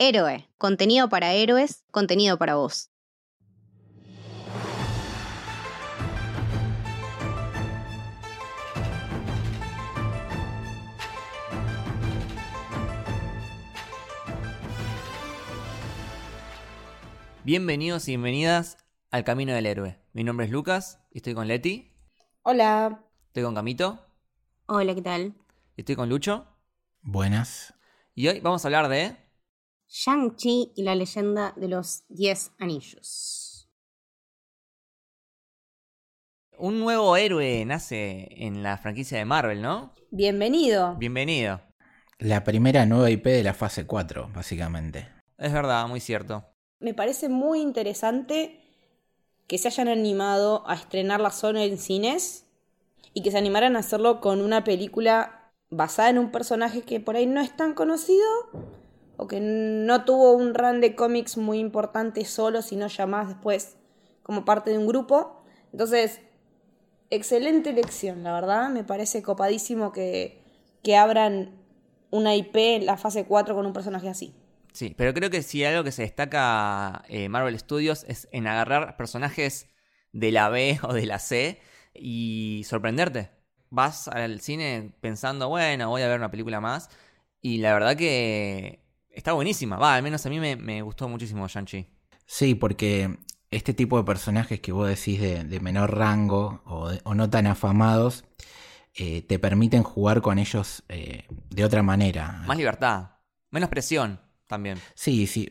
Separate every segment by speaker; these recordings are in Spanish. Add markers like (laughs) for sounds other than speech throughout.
Speaker 1: Héroe, contenido para héroes, contenido para vos.
Speaker 2: Bienvenidos y bienvenidas al Camino del Héroe. Mi nombre es Lucas y estoy con Leti.
Speaker 3: Hola.
Speaker 2: Estoy con Camito.
Speaker 1: Hola, ¿qué tal?
Speaker 2: Y estoy con Lucho.
Speaker 4: Buenas.
Speaker 2: Y hoy vamos a hablar de...
Speaker 1: Shang-Chi y la leyenda de los Diez Anillos.
Speaker 2: Un nuevo héroe nace en la franquicia de Marvel, ¿no?
Speaker 3: Bienvenido.
Speaker 2: Bienvenido.
Speaker 4: La primera nueva IP de la fase 4, básicamente.
Speaker 2: Es verdad, muy cierto.
Speaker 3: Me parece muy interesante que se hayan animado a estrenar la zona en cines y que se animaran a hacerlo con una película basada en un personaje que por ahí no es tan conocido o que no tuvo un run de cómics muy importante solo, sino ya más después como parte de un grupo. Entonces, excelente elección, la verdad. Me parece copadísimo que, que abran una IP en la fase 4 con un personaje así.
Speaker 2: Sí, pero creo que si algo que se destaca eh, Marvel Studios es en agarrar personajes de la B (laughs) o de la C y sorprenderte. Vas al cine pensando, bueno, voy a ver una película más. Y la verdad que está buenísima. Va, al menos a mí me, gustó muchísimo Shang-Chi.
Speaker 4: Sí, porque este tipo de personajes que vos decís de, menor rango o, no tan afamados, eh, te permiten jugar con ellos eh, de otra manera.
Speaker 2: Más libertad, menos presión también.
Speaker 4: Sí, sí,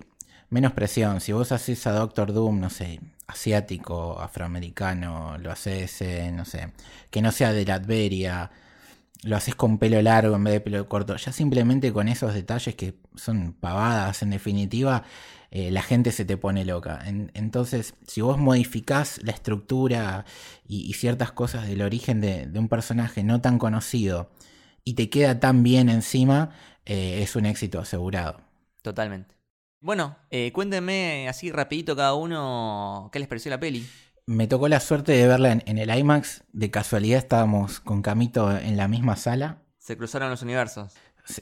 Speaker 4: menos presión. Si vos haces a Doctor Doom, no sé, asiático, afroamericano, lo haces, eh, no sé, que no sea de Latveria, lo haces con pelo largo en vez de pelo corto, ya simplemente con esos detalles que son pavadas en definitiva, eh, la gente se te pone loca. entonces, si vos modificás la estructura y, ciertas cosas del origen de, un personaje no tan conocido y te queda tan bien encima, eh, es un éxito asegurado.
Speaker 2: Totalmente. Bueno, eh, cuéntenme así rapidito cada uno qué les pareció la peli.
Speaker 4: Me tocó la suerte de verla en, el IMAX. De casualidad estábamos con Camito en la misma sala.
Speaker 2: Se cruzaron los universos.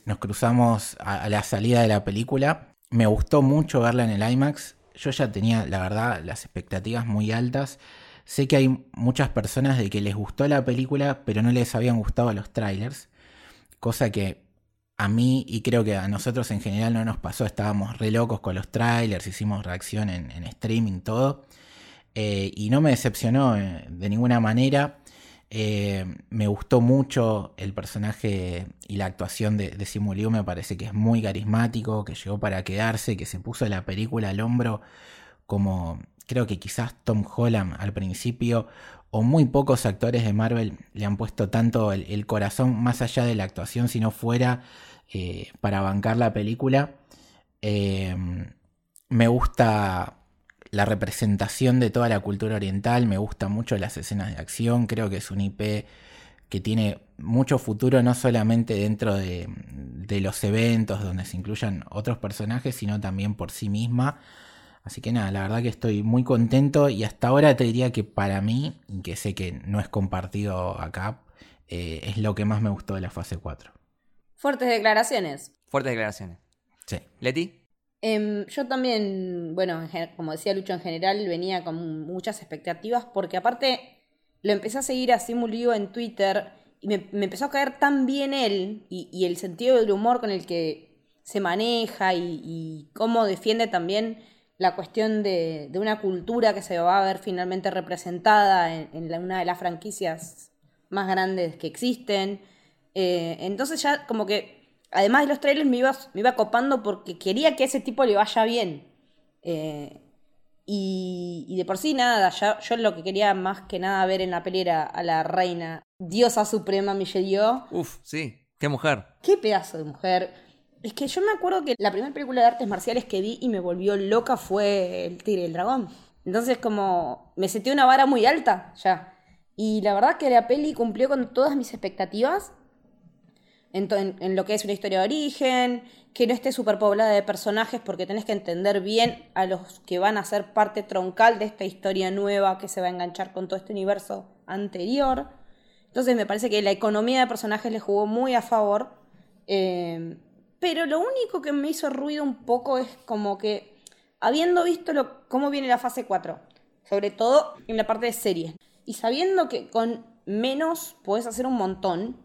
Speaker 4: Nos cruzamos a, la salida de la película. Me gustó mucho verla en el IMAX. Yo ya tenía, la verdad, las expectativas muy altas. Sé que hay muchas personas de que les gustó la película, pero no les habían gustado los trailers. Cosa que a mí y creo que a nosotros en general no nos pasó, estábamos re locos con los trailers, hicimos reacción en, streaming, todo, eh, y no me decepcionó eh, de ninguna manera. Eh, me gustó mucho el personaje y la actuación de, de Simu me parece que es muy carismático, que llegó para quedarse, que se puso la película al hombro como creo que quizás Tom Holland al principio o muy pocos actores de Marvel le han puesto tanto el, corazón más allá de la actuación, sino fuera eh, para bancar la película. Me gusta la representación de toda la cultura oriental, me gustan mucho las escenas de acción, creo que es un IP que tiene mucho futuro no solamente dentro de, de los eventos donde se incluyan otros personajes, sino también por sí misma. Así que nada, la verdad que estoy muy contento y hasta ahora te diría que para mí, que sé que no es compartido acá, eh, es lo que más me gustó de la fase 4.
Speaker 3: Fuertes declaraciones.
Speaker 2: Fuertes declaraciones.
Speaker 4: Sí.
Speaker 2: ¿Leti?
Speaker 3: Em, yo también, bueno, como decía Lucho en general, venía con muchas expectativas porque aparte lo empecé a seguir a Simulio en Twitter y me, empezó a caer tan bien él y, el sentido del humor con el que se maneja y cómo defiende también la cuestión de, una cultura que se va a ver finalmente representada en, una de las franquicias más grandes que existen. Eh, entonces ya como que, además de los trailers, me iba, me iba copando porque quería que a ese tipo le vaya bien. Eh, y, de por sí nada, yo lo que quería más que nada ver en la peli era a la reina, diosa suprema Michelle Yeoh.
Speaker 2: Uf, sí, qué mujer.
Speaker 3: Qué pedazo de mujer. Es que yo me acuerdo que la primera película de artes marciales que vi y me volvió loca fue El Tigre y el Dragón. Entonces como me sentí una vara muy alta ya. Y la verdad que la peli cumplió con todas mis expectativas. En, lo que es una historia de origen, que no esté superpoblada de personajes porque tenés que entender bien a los que van a ser parte troncal de esta historia nueva que se va a enganchar con todo este universo anterior. Entonces me parece que la economía de personajes le jugó muy a favor. Eh, Pero lo único que me hizo ruido un poco es como que, habiendo visto lo, cómo viene la fase 4, sobre todo en la parte de series, y sabiendo que con menos puedes hacer un montón,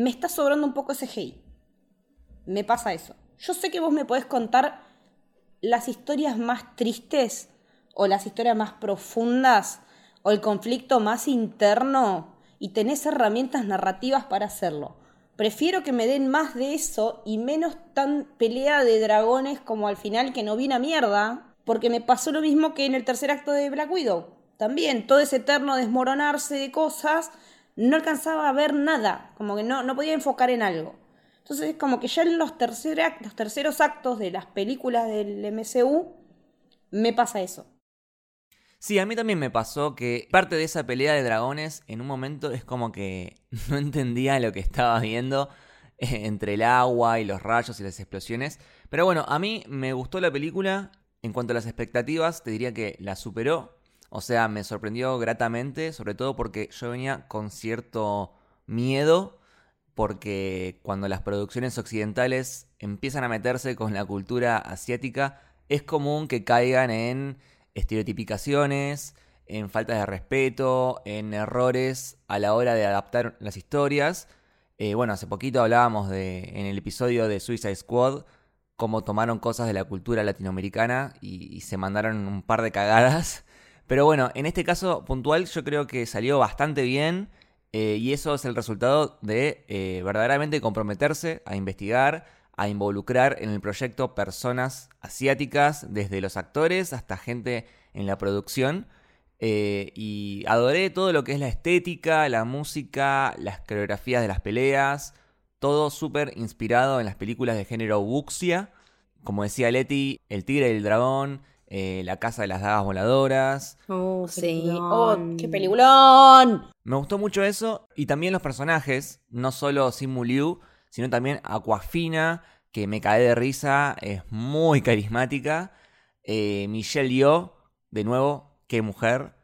Speaker 3: me está sobrando un poco ese hate. Me pasa eso. Yo sé que vos me podés contar las historias más tristes o las historias más profundas o el conflicto más interno y tenés herramientas narrativas para hacerlo. Prefiero que me den más de eso y menos tan pelea de dragones como al final que no viene a mierda, porque me pasó lo mismo que en el tercer acto de Black Widow. También todo ese eterno desmoronarse de cosas, no alcanzaba a ver nada, como que no, no podía enfocar en algo. Entonces, como que ya en los, terceros actos de las películas del MCU, me pasa eso.
Speaker 2: Sí, a mí también me pasó que parte de esa pelea de dragones en un momento es como que (laughs) no entendía lo que estaba viendo eh, entre el agua y los rayos y las explosiones. Pero bueno, a mí me gustó la película. En cuanto a las expectativas, te diría que la superó. O sea, me sorprendió gratamente, sobre todo porque yo venía con cierto miedo, porque cuando las producciones occidentales empiezan a meterse con la cultura asiática, es común que caigan en estereotipicaciones, en faltas de respeto, en errores a la hora de adaptar las historias. Eh, bueno, hace poquito hablábamos de, en el episodio de Suicide Squad, cómo tomaron cosas de la cultura latinoamericana y, se mandaron un par de cagadas. Pero bueno, en este caso puntual yo creo que salió bastante bien eh, y eso es el resultado de eh, verdaderamente comprometerse a investigar, a involucrar en el proyecto personas asiáticas, desde los actores hasta gente en la producción. Eh, y adoré todo lo que es la estética, la música, las coreografías de las peleas, todo súper inspirado en las películas de género wuxia. Como decía Leti, El Tigre y el Dragón, eh, La Casa de las Dagas Voladoras.
Speaker 3: Oh, sí. Oh, ¡Qué peliculón!
Speaker 2: Me gustó mucho eso y también los personajes, no solo Simu Liu, sino también Aquafina, que me cae de risa, es muy carismática. Eh, Michelle Yeoh, de nuevo, qué mujer.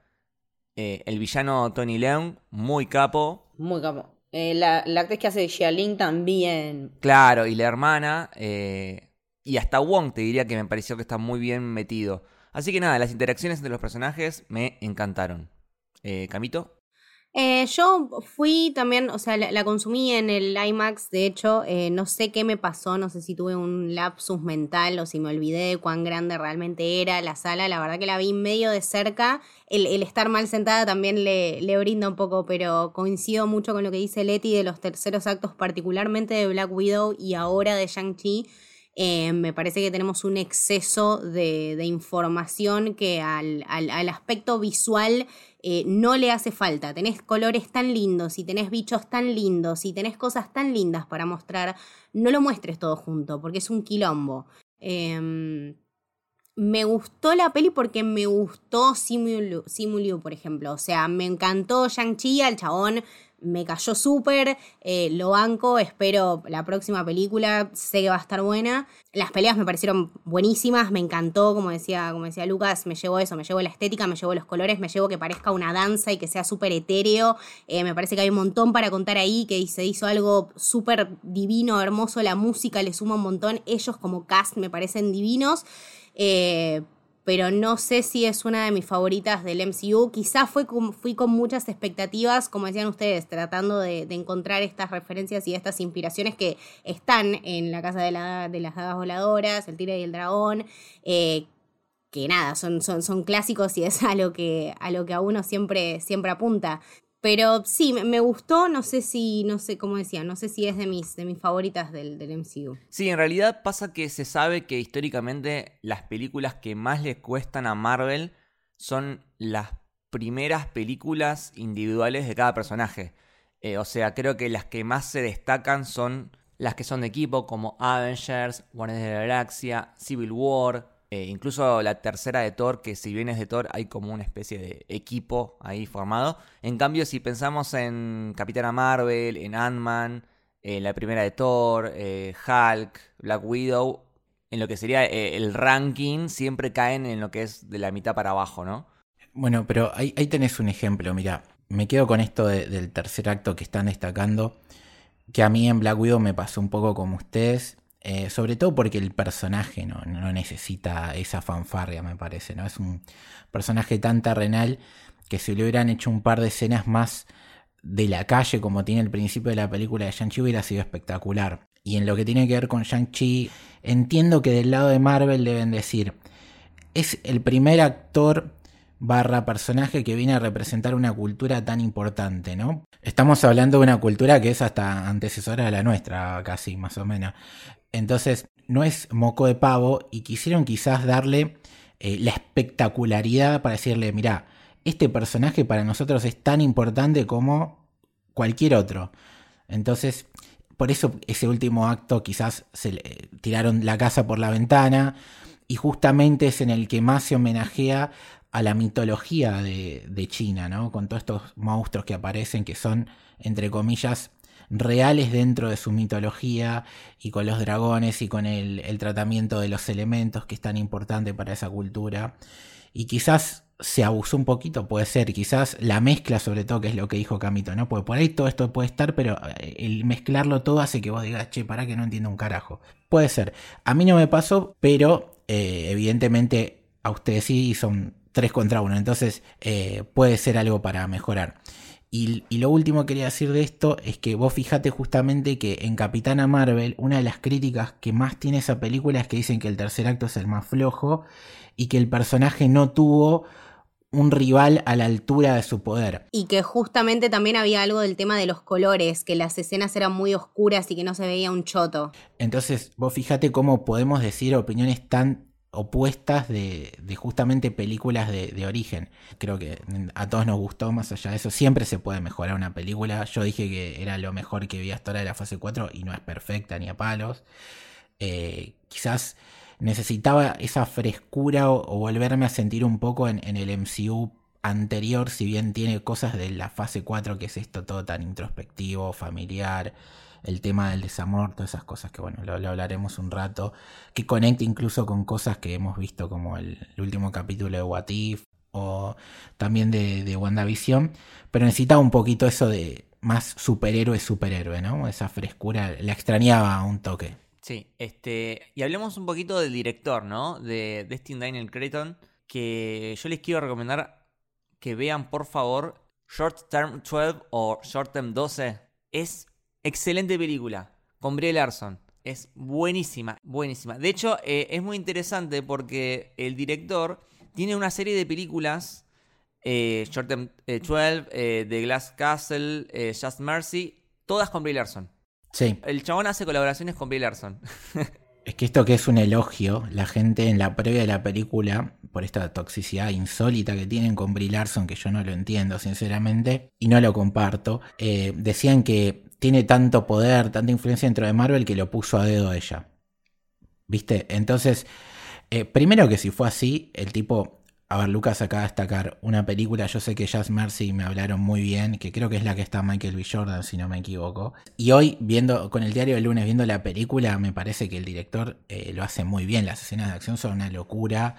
Speaker 2: Eh, el villano Tony Leung, muy capo.
Speaker 3: Muy capo. Eh, la, actriz que hace de Xialing también.
Speaker 2: Claro, y la hermana. Y hasta Wong te diría que me pareció que está muy bien metido. Así que nada, las interacciones entre los personajes me encantaron. Camito.
Speaker 1: Eh, yo fui también, o sea, la, consumí en el IMAX, de hecho, eh, no sé qué me pasó, no sé si tuve un lapsus mental o si me olvidé de cuán grande realmente era la sala, la verdad que la vi medio de cerca, el, estar mal sentada también le, le, brinda un poco, pero coincido mucho con lo que dice Leti de los terceros actos, particularmente de Black Widow y ahora de Shang-Chi. Eh, me parece que tenemos un exceso de, información que al, al aspecto visual eh, no le hace falta. Tenés colores tan lindos y tenés bichos tan lindos y tenés cosas tan lindas para mostrar. No lo muestres todo junto porque es un quilombo. Em, me gustó la peli porque me gustó Simu por ejemplo. O sea, me encantó Shang-Chi, al chabón me cayó súper, eh, lo banco, espero la próxima película, sé que va a estar buena. Las peleas me parecieron buenísimas, me encantó, como decía, como decía Lucas, me llevó eso, me llevó la estética, me llevó los colores, me llevó que parezca una danza y que sea súper etéreo. Eh, me parece que hay un montón para contar ahí, que se hizo algo súper divino, hermoso, la música le suma un montón, ellos como cast me parecen divinos. Eh, pero no sé si es una de mis favoritas del MCU. Quizás con, fui con muchas expectativas, como decían ustedes, tratando de, encontrar estas referencias y estas inspiraciones que están en la Casa de, la, de las Dagas Voladoras, El Tigre y el Dragón, eh, que nada, son, son, son clásicos y es a lo que a, lo que a uno siempre, siempre apunta. Pero sí, me gustó, no sé si, no sé, cómo decía, no sé si es de mis, de mis favoritas del, del MCU.
Speaker 2: Sí, en realidad pasa que se sabe que históricamente las películas que más le cuestan a Marvel son las primeras películas individuales de cada personaje. Eh, o sea, creo que las que más se destacan son las que son de equipo, como Avengers, Guardians de la Galaxia, Civil War, eh, incluso la tercera de Thor, que si bien es de Thor, hay como una especie de equipo ahí formado. En cambio, si pensamos en Capitana Marvel, en Ant-Man, en la primera de Thor, eh, Hulk, Black Widow, en lo que sería eh, el ranking, siempre caen en lo que es de la mitad para abajo, ¿no?
Speaker 4: Bueno, pero ahí, tenés un ejemplo, mira, me quedo con esto del tercer acto que están destacando. que a mí en Black Widow me pasó un poco como ustedes. Eh, sobre todo porque el personaje no, no, necesita esa fanfarria, me parece. ¿no? Es un personaje tan terrenal que si le hubieran hecho un par de escenas más de la calle, como tiene el principio de la película de Shang-Chi, hubiera sido espectacular. Y en lo que tiene que ver con Shang-Chi, entiendo que del lado de Marvel deben decir, es el primer actor barra personaje que viene a representar una cultura tan importante, ¿no? Estamos hablando de una cultura que es hasta antecesora de la nuestra, casi, más o menos. Entonces, no es moco de pavo y quisieron quizás darle eh, la espectacularidad para decirle, mira, este personaje para nosotros es tan importante como cualquier otro. Entonces, por eso ese último acto quizás se le tiraron la casa por la ventana y justamente es en el que más se homenajea a la mitología de, de China, ¿no? Con todos estos monstruos que aparecen que son, entre comillas, reales dentro de su mitología y con los dragones y con el, tratamiento de los elementos que es tan importante para esa cultura. Y quizás se abusó un poquito, puede ser, quizás la mezcla sobre todo, que es lo que dijo Camito, ¿no? Porque por ahí todo esto puede estar, pero eh, el mezclarlo todo hace que vos digas, che, para que no entiendo un carajo. Puede ser. A mí no me pasó, pero eh, evidentemente a ustedes sí son tres contra uno, entonces eh, puede ser algo para mejorar. Y, lo último que quería decir de esto es que vos fijate justamente que en Capitana Marvel, una de las críticas que más tiene esa película es que dicen que el tercer acto es el más flojo y que el personaje no tuvo un rival a la altura de su poder.
Speaker 1: Y que justamente también había algo del tema de los colores, que las escenas eran muy oscuras y que no se veía un choto.
Speaker 4: Entonces, vos fíjate cómo podemos decir opiniones tan opuestas de, justamente películas de, origen. Creo que a todos nos gustó, más allá de eso, siempre se puede mejorar una película. Yo dije que era lo mejor que vi hasta ahora de la fase 4 y no es perfecta ni a palos. Eh, quizás necesitaba esa frescura o, volverme a sentir un poco en, en el MCU anterior, si bien tiene cosas de la fase 4 que es esto todo tan introspectivo, familiar el tema del desamor, todas esas cosas que bueno, lo, hablaremos un rato, que conecta incluso con cosas que hemos visto como el, último capítulo de What If o también de, de WandaVision, pero necesitaba un poquito eso de más superhéroe, superhéroe, ¿no? Esa frescura, la extrañaba un toque.
Speaker 2: Sí, este, y hablemos un poquito del director, ¿no? De Destin Daniel Creighton, que yo les quiero recomendar que vean por favor Short Term 12 o Short Term 12. Es Excelente película, con Brie Larson. Es buenísima, buenísima. De hecho, eh, es muy interesante porque el director tiene una serie de películas, eh, Short Term 12, eh, The Glass Castle, Just Mercy, todas con Brie Larson.
Speaker 4: Sí.
Speaker 2: El chabón hace colaboraciones con Brie Larson. (laughs)
Speaker 4: es que esto que es un elogio, la gente en la previa de la película, por esta toxicidad insólita que tienen con Brie Larson, que yo no lo entiendo sinceramente, y no lo comparto, decían que tiene tanto poder, tanta influencia dentro de Marvel que lo puso a dedo a ella. ¿Viste? Entonces, eh, primero que si fue así, el tipo, a ver, Lucas acaba de destacar una película, yo sé que Jazz Mercy me hablaron muy bien, que creo que es la que está Michael B. Jordan, si no me equivoco. Y hoy, viendo, con el diario del lunes, viendo la película, me parece que el director eh, lo hace muy bien. Las escenas de acción son una locura.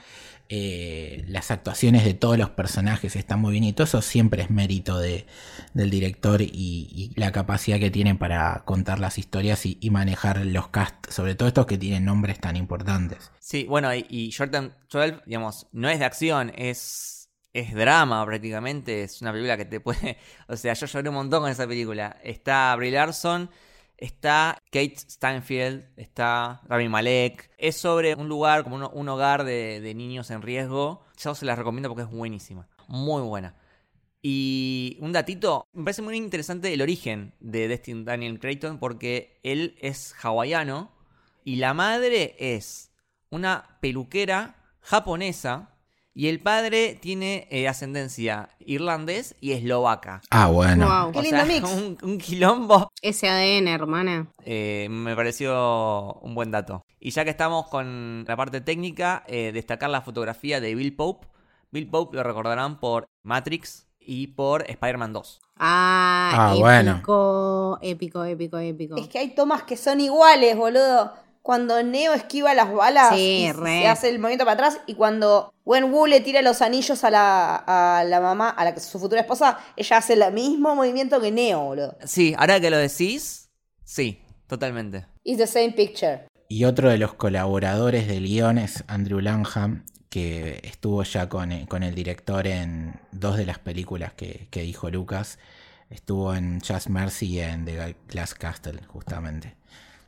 Speaker 4: Eh, las actuaciones de todos los personajes están muy bien y todo eso siempre es mérito de, del director y, la capacidad que tiene para contar las historias y, manejar los casts, sobre todo estos que tienen nombres tan importantes.
Speaker 2: Sí, bueno, y, y Jordan 12, digamos, no es de acción, es, es drama prácticamente, es una película que te puede... (laughs) O sea, yo lloré un montón con esa película. Está Brie Larson Está Kate Steinfeld, está Rami Malek. Es sobre un lugar, como un, hogar de, niños en riesgo. Yo se las recomiendo porque es buenísima. Muy buena. Y un datito, me parece muy interesante el origen de Destin Daniel Creighton porque él es hawaiano y la madre es una peluquera japonesa y el padre tiene eh, ascendencia irlandés y eslovaca.
Speaker 4: Ah, bueno.
Speaker 3: Qué lindo mix. (laughs)
Speaker 2: Un, quilombo.
Speaker 1: Ese ADN, hermana.
Speaker 2: Eh, me pareció un buen dato. Y ya que estamos con la parte técnica, eh, destacar la fotografía de Bill Pope. Bill Pope lo recordarán por Matrix y por Spider-Man 2.
Speaker 1: Ah, ah épico, bueno. épico, épico, épico.
Speaker 3: Es que hay tomas que son iguales, boludo cuando Neo esquiva las balas y se hace el movimiento para atrás y cuando Wen Wu le tira los anillos a la, a la mamá, a la que su futura esposa, ella hace el mismo movimiento que Neo, boludo.
Speaker 2: Sí, ahora que lo decís, Sí, totalmente.
Speaker 3: It's the same picture.
Speaker 4: Y otro de los colaboradores del guion es Andrew Lanham, que estuvo ya con, eh, con el director en dos de las películas que, que dijo Lucas. Estuvo en Just Mercy y en The Glass Castle, justamente.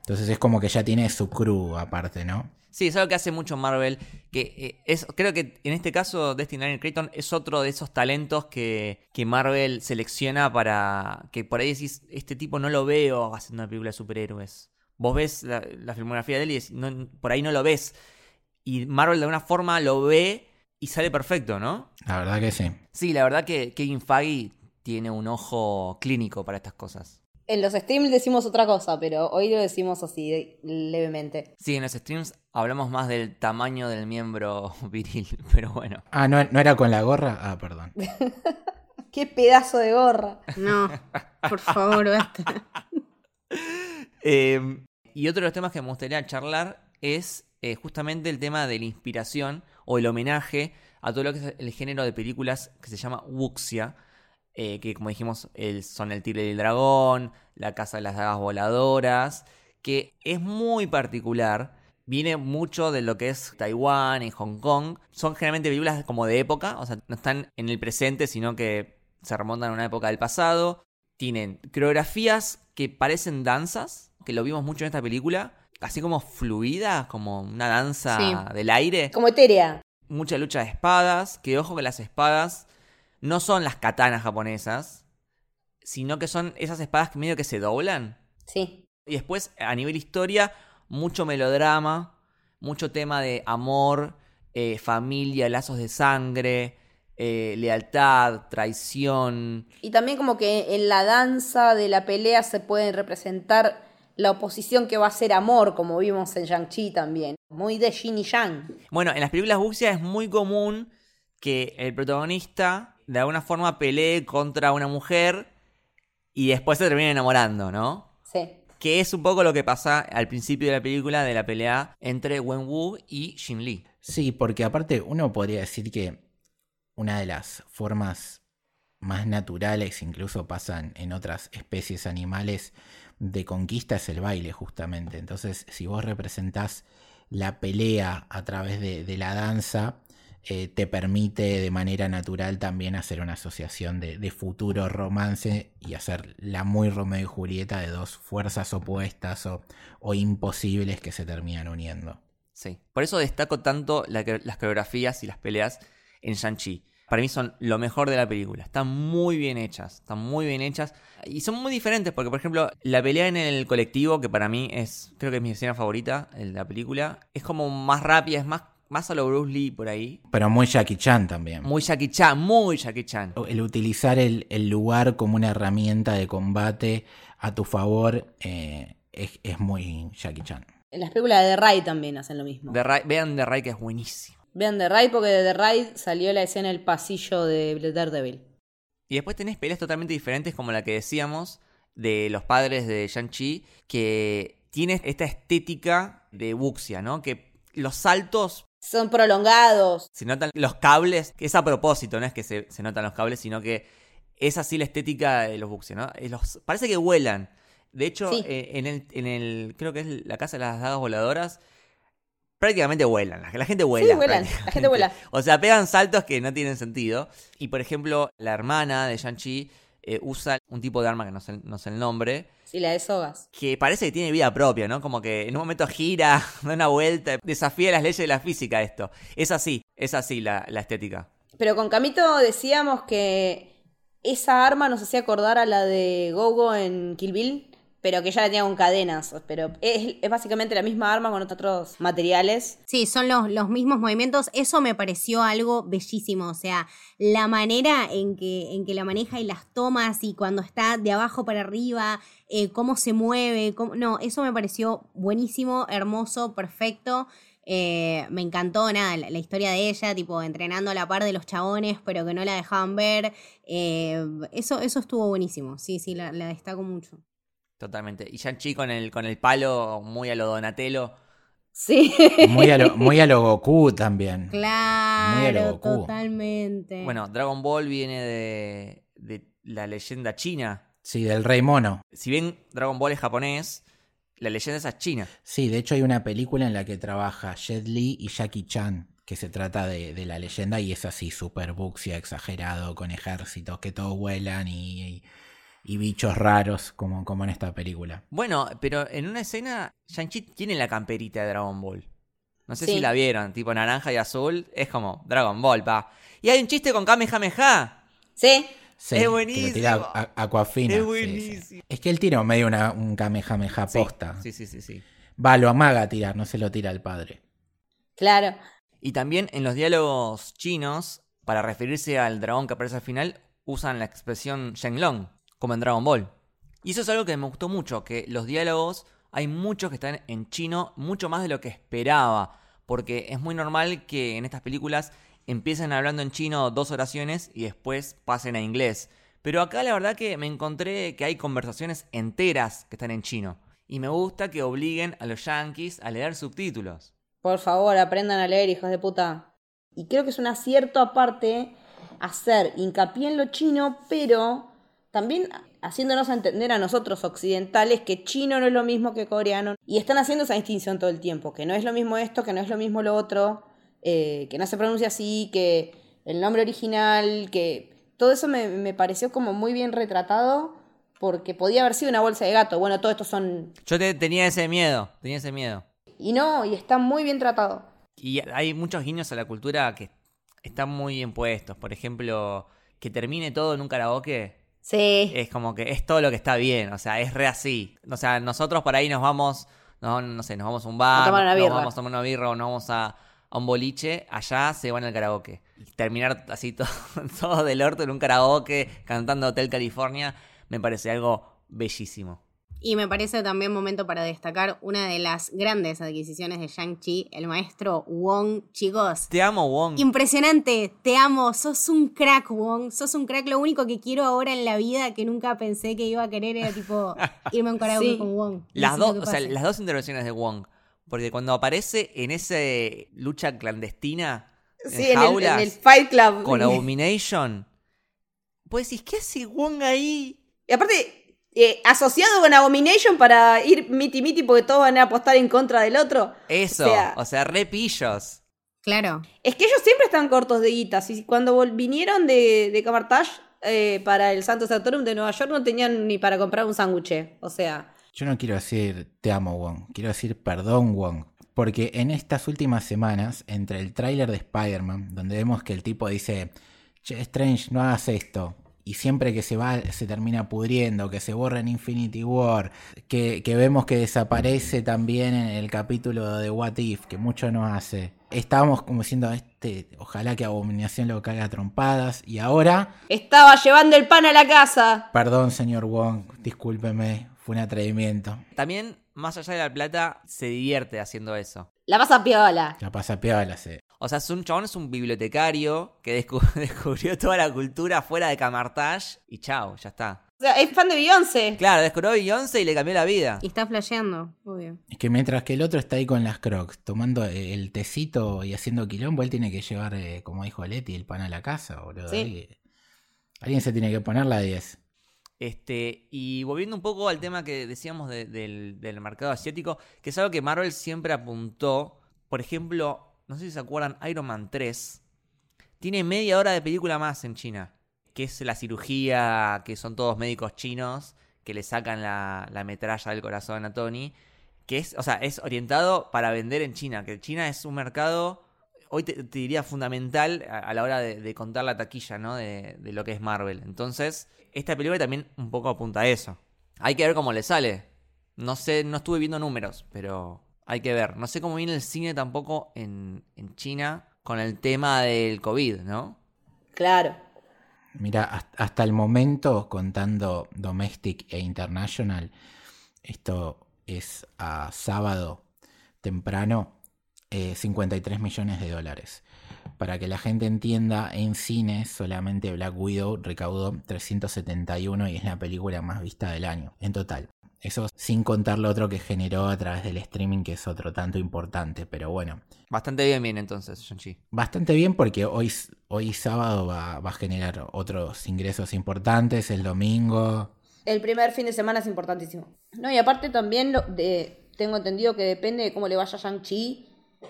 Speaker 4: Entonces es como que ya tiene su crew aparte, ¿no?
Speaker 2: Sí, es algo que hace mucho Marvel. Que eh, es, creo que en este caso, Destiny Daniel Creighton es otro de esos talentos que, que Marvel selecciona para que por ahí decís, este tipo no lo veo haciendo una película de superhéroes. Vos ves la, la filmografía de él y decís, no, por ahí no lo ves. Y Marvel de alguna forma lo ve y sale perfecto, ¿no?
Speaker 4: La verdad que sí.
Speaker 2: Sí, la verdad que Kevin Feige tiene un ojo clínico para estas cosas.
Speaker 3: En los streams decimos otra cosa, pero hoy lo decimos así, levemente.
Speaker 2: Sí, en los streams hablamos más del tamaño del miembro (laughs) viril, pero bueno.
Speaker 4: Ah, ¿no, ¿no era con la gorra? Ah, perdón. (laughs)
Speaker 3: ¡Qué pedazo de gorra!
Speaker 1: No, por favor, basta. (laughs)
Speaker 2: Eh, y otro de los temas que me gustaría charlar es eh, justamente el tema de la inspiración o el homenaje a todo lo que es el género de películas que se llama Wuxia, eh, que como dijimos el- son el tigre y el dragón, la casa de las dagas voladoras, que es muy particular. Viene mucho de lo que es Taiwán y Hong Kong. Son generalmente películas como de época, o sea, no están en el presente, sino que se remontan a una época del pasado. Tienen coreografías que parecen danzas, que lo vimos mucho en esta película, así como fluidas, como una danza
Speaker 1: Sí.
Speaker 2: del aire
Speaker 3: Como etérea.
Speaker 2: mucha lucha de espadas, que ojo que las espadas no son las katanas japonesas, sino que son esas espadas que medio que se doblan.
Speaker 3: Sí.
Speaker 2: Y después, a nivel historia, mucho melodrama, mucho tema de amor, eh, familia, lazos de sangre, eh, lealtad, traición.
Speaker 3: Y también como que en la danza de la pelea se puede representar la oposición que va a ser amor, como vimos en Shang-Chi también. Muy de Yin y Yang.
Speaker 2: Bueno, en las películas wuxia es muy común que el protagonista de alguna forma pelee contra una mujer y después se termina enamorando, ¿no?
Speaker 3: Sí.
Speaker 2: Que es un poco lo que pasa al principio de la película de la pelea entre Wenwu y Jin Lee.
Speaker 4: Sí, porque aparte uno podría decir que una de las formas más naturales, incluso pasan en otras especies animales, de conquista es el baile justamente. Entonces, si vos representás la pelea a través de, de la danza, eh, te permite de manera natural también hacer una asociación de, de futuro romance y hacer la muy Romeo y Julieta de dos fuerzas opuestas o, imposibles que se terminan uniendo.
Speaker 2: Sí. Por eso destaco tanto la las coreografías y las peleas en Shang-Chi. Para mí son lo mejor de la película. Están muy bien hechas. Están muy bien hechas. Y son muy diferentes porque, por ejemplo, la pelea en el colectivo, que para mí es, creo que es mi escena favorita en la película, es como más rápida, es más, más a lo Bruce Lee por ahí.
Speaker 4: Pero muy Jackie Chan también.
Speaker 2: Muy Jackie Chan, muy Jackie Chan.
Speaker 4: El utilizar el, el lugar como una herramienta de combate a tu favor eh, es, es muy Jackie Chan.
Speaker 3: En las películas de The Raid también hacen lo mismo.
Speaker 2: The vean The Ray que es buenísimo.
Speaker 3: Vean The Raid porque de The Raid salió la escena del pasillo de Daredevil.
Speaker 2: Y después tenés peleas totalmente diferentes como la que decíamos de los padres de Shang-Chi, que tiene esta estética de Wuxia, ¿no? Que los saltos,
Speaker 3: Son prolongados.
Speaker 2: se notan los cables, que es a propósito, no es que se, se notan los cables, sino que es así la estética de los Wuxia, ¿no? Los- parece que vuelan. De hecho,
Speaker 3: Sí.
Speaker 2: eh, en, el, en el, creo que es la casa de las dagas voladoras, prácticamente vuelan. La, la gente vuela.
Speaker 3: Sí, vuelan. La gente vuela.
Speaker 2: O sea, pegan saltos que no tienen sentido. Y por ejemplo, la hermana de Shang-Chi eh, usa un tipo de arma que no sé, no sé el nombre,
Speaker 3: Sí, la de sogas.
Speaker 2: que parece que tiene vida propia, ¿no? Como que en un momento gira, (laughs) da una vuelta, desafía las leyes de la física esto. Es así, es así la, la estética.
Speaker 3: Pero con Camito decíamos que esa arma nos hacía acordar a la de Gogo en Kill Bill, pero que ya la tenía con cadenas. Pero es, básicamente la misma arma con otros materiales.
Speaker 1: Sí, son los, los mismos movimientos. Eso me pareció algo bellísimo. O sea, la manera en que, en que la maneja y las tomas y cuando está de abajo para arriba, eh, cómo se mueve. cómo- No, eso me pareció buenísimo, hermoso, perfecto. Eh, me encantó nada, la, historia de ella, tipo entrenando a la par de los chabones, pero que no la dejaban ver. Eh, eso, eso estuvo buenísimo. Sí, sí, la destaco mucho.
Speaker 2: Totalmente. Y Shang-Chi con el, con el palo muy a lo Donatello.
Speaker 3: Sí.
Speaker 4: Muy a lo, muy a lo Goku también. Muy a lo
Speaker 1: Claro,
Speaker 4: Goku.
Speaker 1: totalmente.
Speaker 2: Bueno, Dragon Ball viene de, de la leyenda china,
Speaker 4: Sí, del Rey Mono.
Speaker 2: Si bien Dragon Ball es japonés, la leyenda esa es china.
Speaker 4: Sí, de hecho hay una película en la que trabaja Jet Li y Jackie Chan, que se trata de, de la leyenda y es así, super buxia, exagerado, con ejércitos que todos vuelan y, y- y bichos raros, como, como en esta película.
Speaker 2: Bueno, pero en una escena, Shang-Chi tiene la camperita de Dragon Ball. No sé
Speaker 3: Sí.
Speaker 2: si la vieron, tipo naranja y azul. Es como Dragon Ball, pa. Y hay un chiste con Kamehameha.
Speaker 3: Sí.
Speaker 4: Sí,
Speaker 2: Es
Speaker 4: que lo
Speaker 2: buenísimo.
Speaker 4: tira a- Aquafina.
Speaker 2: Es
Speaker 4: sí, sí.
Speaker 2: buenísimo.
Speaker 4: Es que él tira medio una, un Kamehameha posta.
Speaker 2: Sí, sí, sí, sí.
Speaker 4: Va, lo amaga a tirar, no se lo tira al padre.
Speaker 3: Claro.
Speaker 2: Y también en los diálogos chinos, para referirse al dragón que aparece al final, usan la expresión Shenlong, como en Dragon Ball. Y eso es algo que me gustó mucho, que los diálogos hay muchos que están en chino, mucho más de lo que esperaba, porque es muy normal que en estas películas empiecen hablando en chino dos oraciones y después pasen a inglés. Pero acá la verdad que me encontré que hay conversaciones enteras que están en chino. Y me gusta que obliguen a los yankees a leer subtítulos.
Speaker 3: Por favor, aprendan a leer, hijos de puta. Y creo que es un acierto aparte hacer hincapié en lo chino, pero también haciéndonos entender a nosotros occidentales que chino no es lo mismo que coreano. Y están haciendo esa distinción todo el tiempo, que no es lo mismo esto, que no es lo mismo lo otro, eh, que no se pronuncia así, que el nombre original, que todo eso me, me pareció como muy bien retratado porque podía haber sido una bolsa de gato. Bueno, todo esto son...
Speaker 2: Yo te- tenía ese miedo, tenía ese miedo.
Speaker 3: Y no, y está muy bien tratado.
Speaker 2: Y hay muchos guiños a la cultura que están muy bien puestos. Por ejemplo, que termine todo en un karaoke
Speaker 3: Sí.
Speaker 2: es como que es todo lo que está bien. O sea, es re así. O sea, nosotros por ahí nos vamos, no, no sé, nos vamos a un bar,
Speaker 3: A tomar una
Speaker 2: nos vamos a tomar una birra o nos vamos a, a un boliche. Allá se van al karaoke. Y terminar así (laughs) todo, todo del orto en un karaoke cantando Hotel California me parece algo bellísimo.
Speaker 1: Y me parece también momento para destacar una de las grandes adquisiciones de Shang-Chi, el maestro Wong. Chicos,
Speaker 2: Te amo, Wong.
Speaker 1: impresionante, te amo, sos un crack, Wong, sos un crack. Lo único que quiero ahora en la vida que nunca pensé que iba a querer era tipo (laughs) irme a un karaoke
Speaker 3: Sí.
Speaker 1: con Wong.
Speaker 2: Las
Speaker 1: que
Speaker 2: o sea, las dos intervenciones de Wong. Porque cuando aparece en esa lucha clandestina en
Speaker 3: Sí, en el,
Speaker 2: jaulas
Speaker 3: en el Fight Club.
Speaker 2: con (laughs) Abomination, pues decís, ¿qué hace Wong ahí?
Speaker 3: Y aparte, eh, asociado con Abomination para ir miti miti porque todos van a apostar en contra del otro.
Speaker 2: Eso,
Speaker 3: O
Speaker 2: o
Speaker 3: sea-
Speaker 2: sea, re pillos.
Speaker 1: Claro.
Speaker 3: Es que ellos siempre están cortos de guitas. Y cuando vinieron de, de Camartage eh, para el Santo Saturn de Nueva York no tenían ni para comprar un sándwich. O sea,
Speaker 4: Yo no quiero decir te amo, Wong. Quiero decir perdón, Wong. Porque en estas últimas semanas, entre el tráiler de Spider-Man, donde vemos que el tipo dice, che, Strange, no hagas esto. Y siempre que se va, se termina pudriendo, que se borra en Infinity War, que, que vemos que desaparece también en el capítulo de What If, que mucho no hace. Estábamos como diciendo, este, ojalá que Abominación lo caiga a trompadas. Y ahora,
Speaker 3: estaba llevando el pan a la casa.
Speaker 4: perdón, señor Wong, discúlpeme, fue un atrevimiento.
Speaker 2: También, más allá de la plata, se divierte haciendo eso.
Speaker 3: La pasa piola.
Speaker 4: La pasa piola, sí.
Speaker 2: O sea, es un chabón, es un bibliotecario que descu- (laughs) descubrió toda la cultura fuera de Camartage y chao, ya está.
Speaker 3: O sea, es fan de Beyoncé.
Speaker 2: Claro, descubrió Beyoncé y le cambió la vida.
Speaker 1: Y está flasheando, obvio.
Speaker 4: Es que mientras que el otro está ahí con las crocs, tomando eh, el tecito y haciendo quilombo, él tiene que llevar, eh, como dijo Leti, el pan a la casa, boludo.
Speaker 3: Sí.
Speaker 4: Ahí- Alguien se tiene que poner la 10.
Speaker 2: Este, y volviendo un poco al tema que decíamos de- del, del mercado asiático, que es algo que Marvel siempre apuntó. Por ejemplo, no sé si se acuerdan, Iron Man 3 tiene media hora de película más en China, que es la cirugía, que son todos médicos chinos, que le sacan la, la metralla del corazón a Tony, que es, o sea, es orientado para vender en China, que China es un mercado, hoy te, diría fundamental a, la hora de, de contar la taquilla, ¿no? De, de lo que es Marvel. Entonces, esta película también un poco apunta a eso. Hay que ver cómo le sale. No sé, no estuve viendo números, pero hay que ver. No sé cómo viene el cine tampoco en, en China con el tema del COVID, ¿no?
Speaker 3: Claro.
Speaker 4: Mira, hasta, el momento, contando Domestic e International, esto es a sábado temprano, eh, 53 millones de dólares. Para que la gente entienda, en cines solamente Black Widow recaudó 371 y es la película más vista del año, en total. Eso sin contar lo otro que generó a través del streaming, que es otro tanto importante, pero bueno.
Speaker 2: Bastante bien, bien entonces, Shang-Chi.
Speaker 4: Bastante bien porque hoy, hoy sábado va, va a generar otros ingresos importantes, el domingo.
Speaker 3: El primer fin de semana es importantísimo. No, y aparte también lo de, tengo entendido que depende de cómo le vaya a Shang-Chi.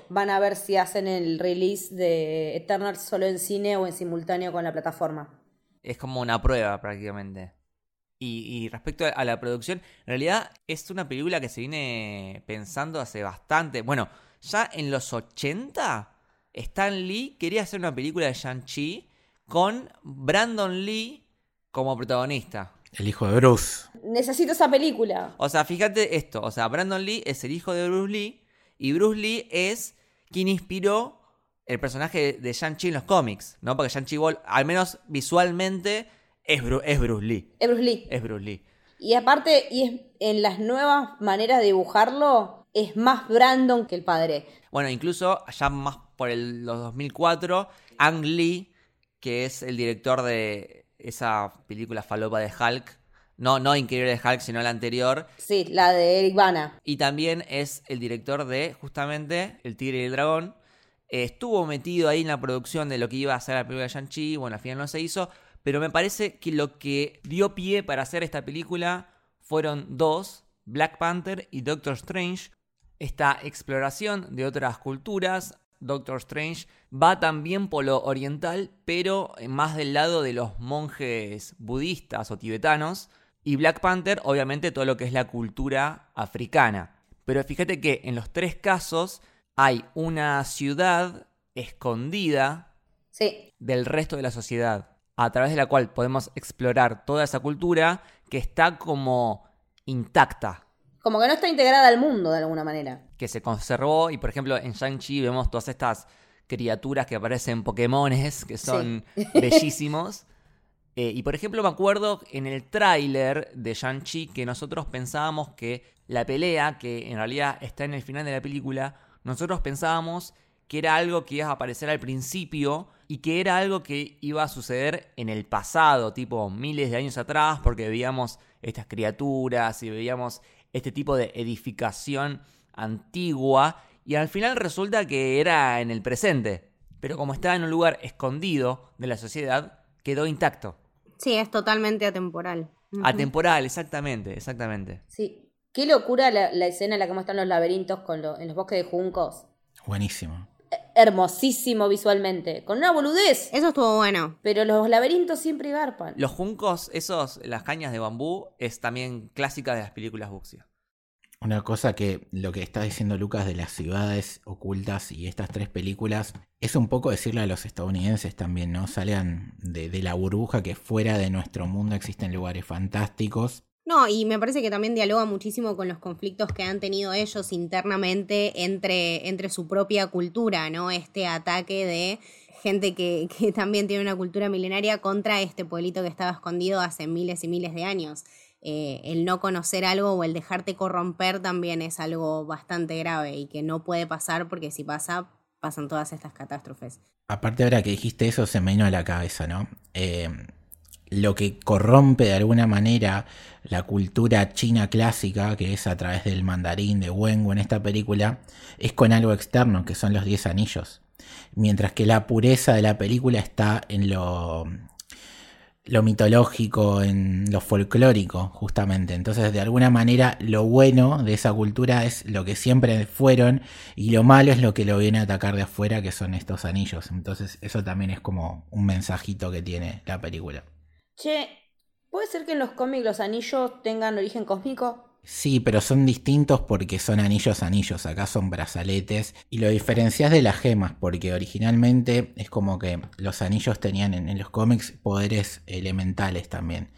Speaker 3: Van a ver si hacen el release de Eternals solo en cine o en simultáneo con la plataforma.
Speaker 2: Es como una prueba prácticamente. Y, y respecto a la producción, en realidad es una película que se viene pensando hace bastante. Bueno, ya en los 80, Stan Lee quería hacer una película de Shang-Chi con Brandon Lee como protagonista.
Speaker 4: El hijo de Bruce.
Speaker 3: Necesito esa película.
Speaker 2: O sea, fíjate esto. O sea, Brandon Lee es el hijo de Bruce Lee. Y Bruce Lee es quien inspiró el personaje de Shang-Chi en los cómics. ¿No? Porque Shang-Chi, al menos visualmente, es, es Bruce Lee.
Speaker 3: Es Bruce Lee.
Speaker 2: Es Bruce Lee.
Speaker 3: Y aparte, y es, en las nuevas maneras de dibujarlo, es más Brandon que el padre.
Speaker 2: Bueno, incluso allá más por el, los 2004, Ang Lee, que es el director de esa película falopa de Hulk. No, no Increíble Hulk, sino la anterior.
Speaker 3: Sí, la de Eric Bana.
Speaker 2: Y también es el director de, justamente, El Tigre y el Dragón. Estuvo metido ahí en la producción de lo que iba a ser la película de Shang-Chi. Bueno, al final no se hizo. Pero me parece que lo que dio pie para hacer esta película fueron dos, Black Panther y Doctor Strange. Esta exploración de otras culturas, Doctor Strange va también por lo oriental, pero más del lado de los monjes budistas o tibetanos. Y Black Panther, obviamente, todo lo que es la cultura africana. Pero fíjate que en los tres casos hay una ciudad escondida del resto de la sociedad, a través de la cual podemos explorar toda esa cultura que está como intacta,
Speaker 3: como que no está integrada al mundo de alguna manera.
Speaker 2: Que se conservó y por ejemplo en Shang-Chi vemos todas estas criaturas que aparecen Pokémones, que son (laughs) bellísimos. Eh, y por ejemplo me acuerdo en el tráiler de Shang-Chi que nosotros pensábamos que la pelea, que en realidad está en el final de la película, nosotros pensábamos que era algo que iba a aparecer al principio y que era algo que iba a suceder en el pasado, tipo miles de años atrás, porque veíamos estas criaturas y veíamos este tipo de edificación antigua y al final resulta que era en el presente, pero como estaba en un lugar escondido de la sociedad, quedó intacto.
Speaker 1: Sí, es totalmente atemporal.
Speaker 2: Atemporal, exactamente, exactamente.
Speaker 3: Sí. Qué locura la, escena en la que muestran los laberintos con en los bosques de juncos.
Speaker 4: Buenísimo.
Speaker 3: Hermosísimo visualmente. Con una boludez.
Speaker 1: Eso estuvo bueno.
Speaker 3: Pero los laberintos siempre garpan.
Speaker 2: Los juncos, esos, las cañas de bambú, es también clásica de las películas Buxia.
Speaker 4: Una cosa que lo que está diciendo Lucas de las ciudades ocultas y estas tres películas es un poco decirle a los estadounidenses también, ¿no? Salgan de, de la burbuja que fuera de nuestro mundo existen lugares fantásticos
Speaker 1: no, y me parece que también dialoga muchísimo con los conflictos que han tenido ellos internamente entre, entre su propia cultura, ¿no? Este ataque de gente que, que también tiene una cultura milenaria contra este pueblito que estaba escondido hace miles y miles de años. Eh, el no conocer algo o el dejarte corromper también es algo bastante grave y que no puede pasar porque si pasa, pasan todas estas catástrofes.
Speaker 4: Aparte ahora que dijiste eso se me vino a la cabeza, ¿no? Eh, lo que corrompe de alguna manera la cultura china clásica, que es a través del mandarín de Wenwu en esta película, es con algo externo, que son los diez anillos. Mientras que la pureza de la película está en lo, lo mitológico, en lo folclórico, justamente. Entonces, de alguna manera, lo bueno de esa cultura es lo que siempre fueron y lo malo es lo que lo viene a atacar de afuera, que son estos anillos. Entonces, eso también es como un mensajito que tiene la película.
Speaker 3: Che, ¿puede ser que en los cómics los anillos tengan origen cósmico?
Speaker 4: Sí, pero son distintos porque son anillos anillos, acá son brazaletes. Y lo diferencias de las gemas, porque originalmente es como que los anillos tenían en, los cómics poderes elementales también.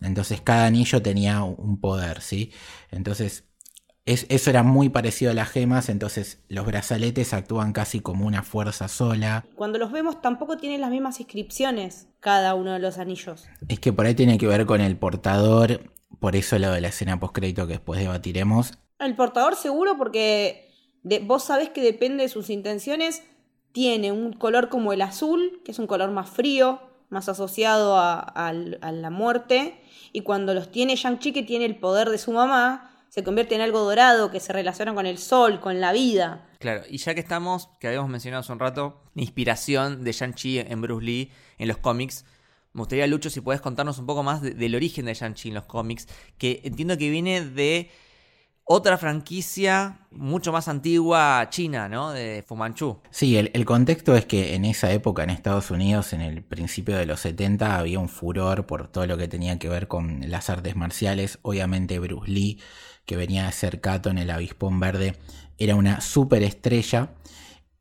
Speaker 4: Entonces cada anillo tenía un poder, ¿sí? Entonces eso era muy parecido a las gemas, entonces los brazaletes actúan casi como una fuerza sola.
Speaker 3: Cuando los vemos tampoco tienen las mismas inscripciones cada uno de los anillos.
Speaker 4: Es que por ahí tiene que ver con el portador, por eso lo de la escena postcrédito que después debatiremos.
Speaker 3: El portador seguro porque vos sabés que depende de sus intenciones, tiene un color como el azul, que es un color más frío, más asociado a, a la muerte, y cuando los tiene Shang-Chi que tiene el poder de su mamá, se convierte en algo dorado que se relaciona con el sol, con la vida.
Speaker 2: Claro, y ya que estamos, que habíamos mencionado hace un rato, inspiración de Shang-Chi en Bruce Lee en los cómics, Me gustaría, Lucho, si puedes contarnos un poco más del origen de Shang-Chi en los cómics, que entiendo que viene de otra franquicia mucho más antigua china, ¿no? De Fu Manchu.
Speaker 4: Sí, el, el, contexto es que en esa época en Estados Unidos, en el principio de los 70, había un furor por todo lo que tenía que ver con las artes marciales. Obviamente Bruce Lee, que venía de ser Kato en el Avispón Verde, era una superestrella.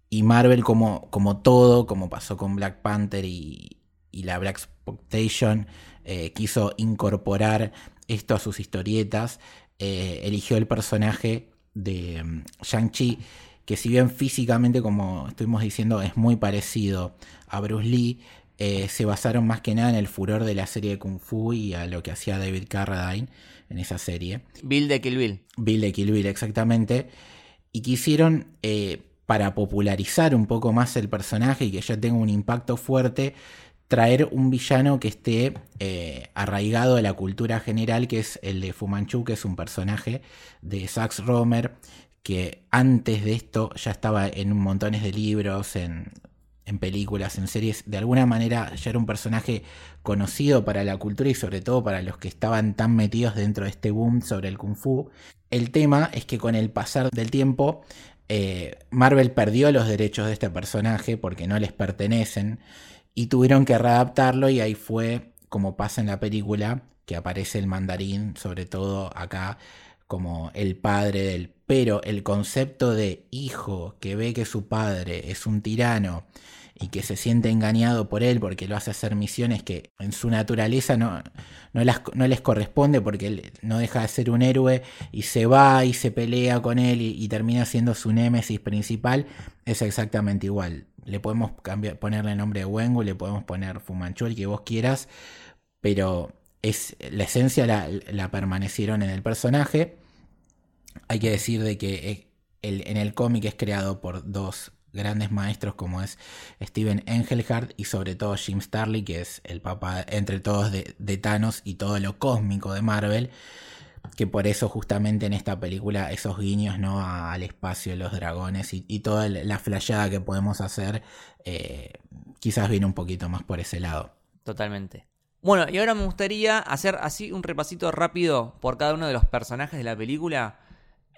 Speaker 4: Y Marvel, como, como todo, como pasó con Black Panther y, y la Black Spotation, eh, quiso incorporar esto a sus historietas eh, eligió el personaje de mm, Shang-Chi, que si bien físicamente, como estuvimos diciendo, es muy parecido a Bruce Lee, eh, se basaron más que nada en el furor de la serie de Kung Fu y a lo que hacía David Carradine en esa serie.
Speaker 2: Bill de Kill Bill.
Speaker 4: Bill de Kill Bill, exactamente. Y quisieron, eh, para popularizar un poco más el personaje y que ya tenga un impacto fuerte, traer un villano que esté eh, arraigado a la cultura general, que es el de Fu Manchu, que es un personaje de Sax Romer, que antes de esto ya estaba en un montones de libros, en, en películas, en series. De alguna manera ya era un personaje conocido para la cultura y sobre todo para los que estaban tan metidos dentro de este boom sobre el kung fu. El tema es que con el pasar del tiempo eh, Marvel perdió los derechos de este personaje porque no les pertenecen y tuvieron que readaptarlo y ahí fue como pasa en la película que aparece el mandarín sobre todo acá como el padre del pero el concepto de hijo que ve que su padre es un tirano y que se siente engañado por él porque lo hace hacer misiones que en su naturaleza no, no, las, no les corresponde porque él no deja de ser un héroe y se va y se pelea con él y, termina siendo su némesis principal, es exactamente igual le podemos cambiar, ponerle el nombre de Wengu, le podemos poner Fumanchu, el que vos quieras, pero es, la esencia la, permanecieron en el personaje. Hay que decir de que en el cómic es creado por dos grandes maestros como es Steven Engelhardt y sobre todo Jim Starley, que es el papá entre todos de, Thanos y todo lo cósmico de Marvel que por eso justamente en esta película esos guiños ¿no? al espacio, los dragones y, toda la flayada que podemos hacer, eh, quizás viene un poquito más por ese lado.
Speaker 2: Totalmente. Bueno, y ahora me gustaría hacer así un repasito rápido por cada uno de los personajes de la película,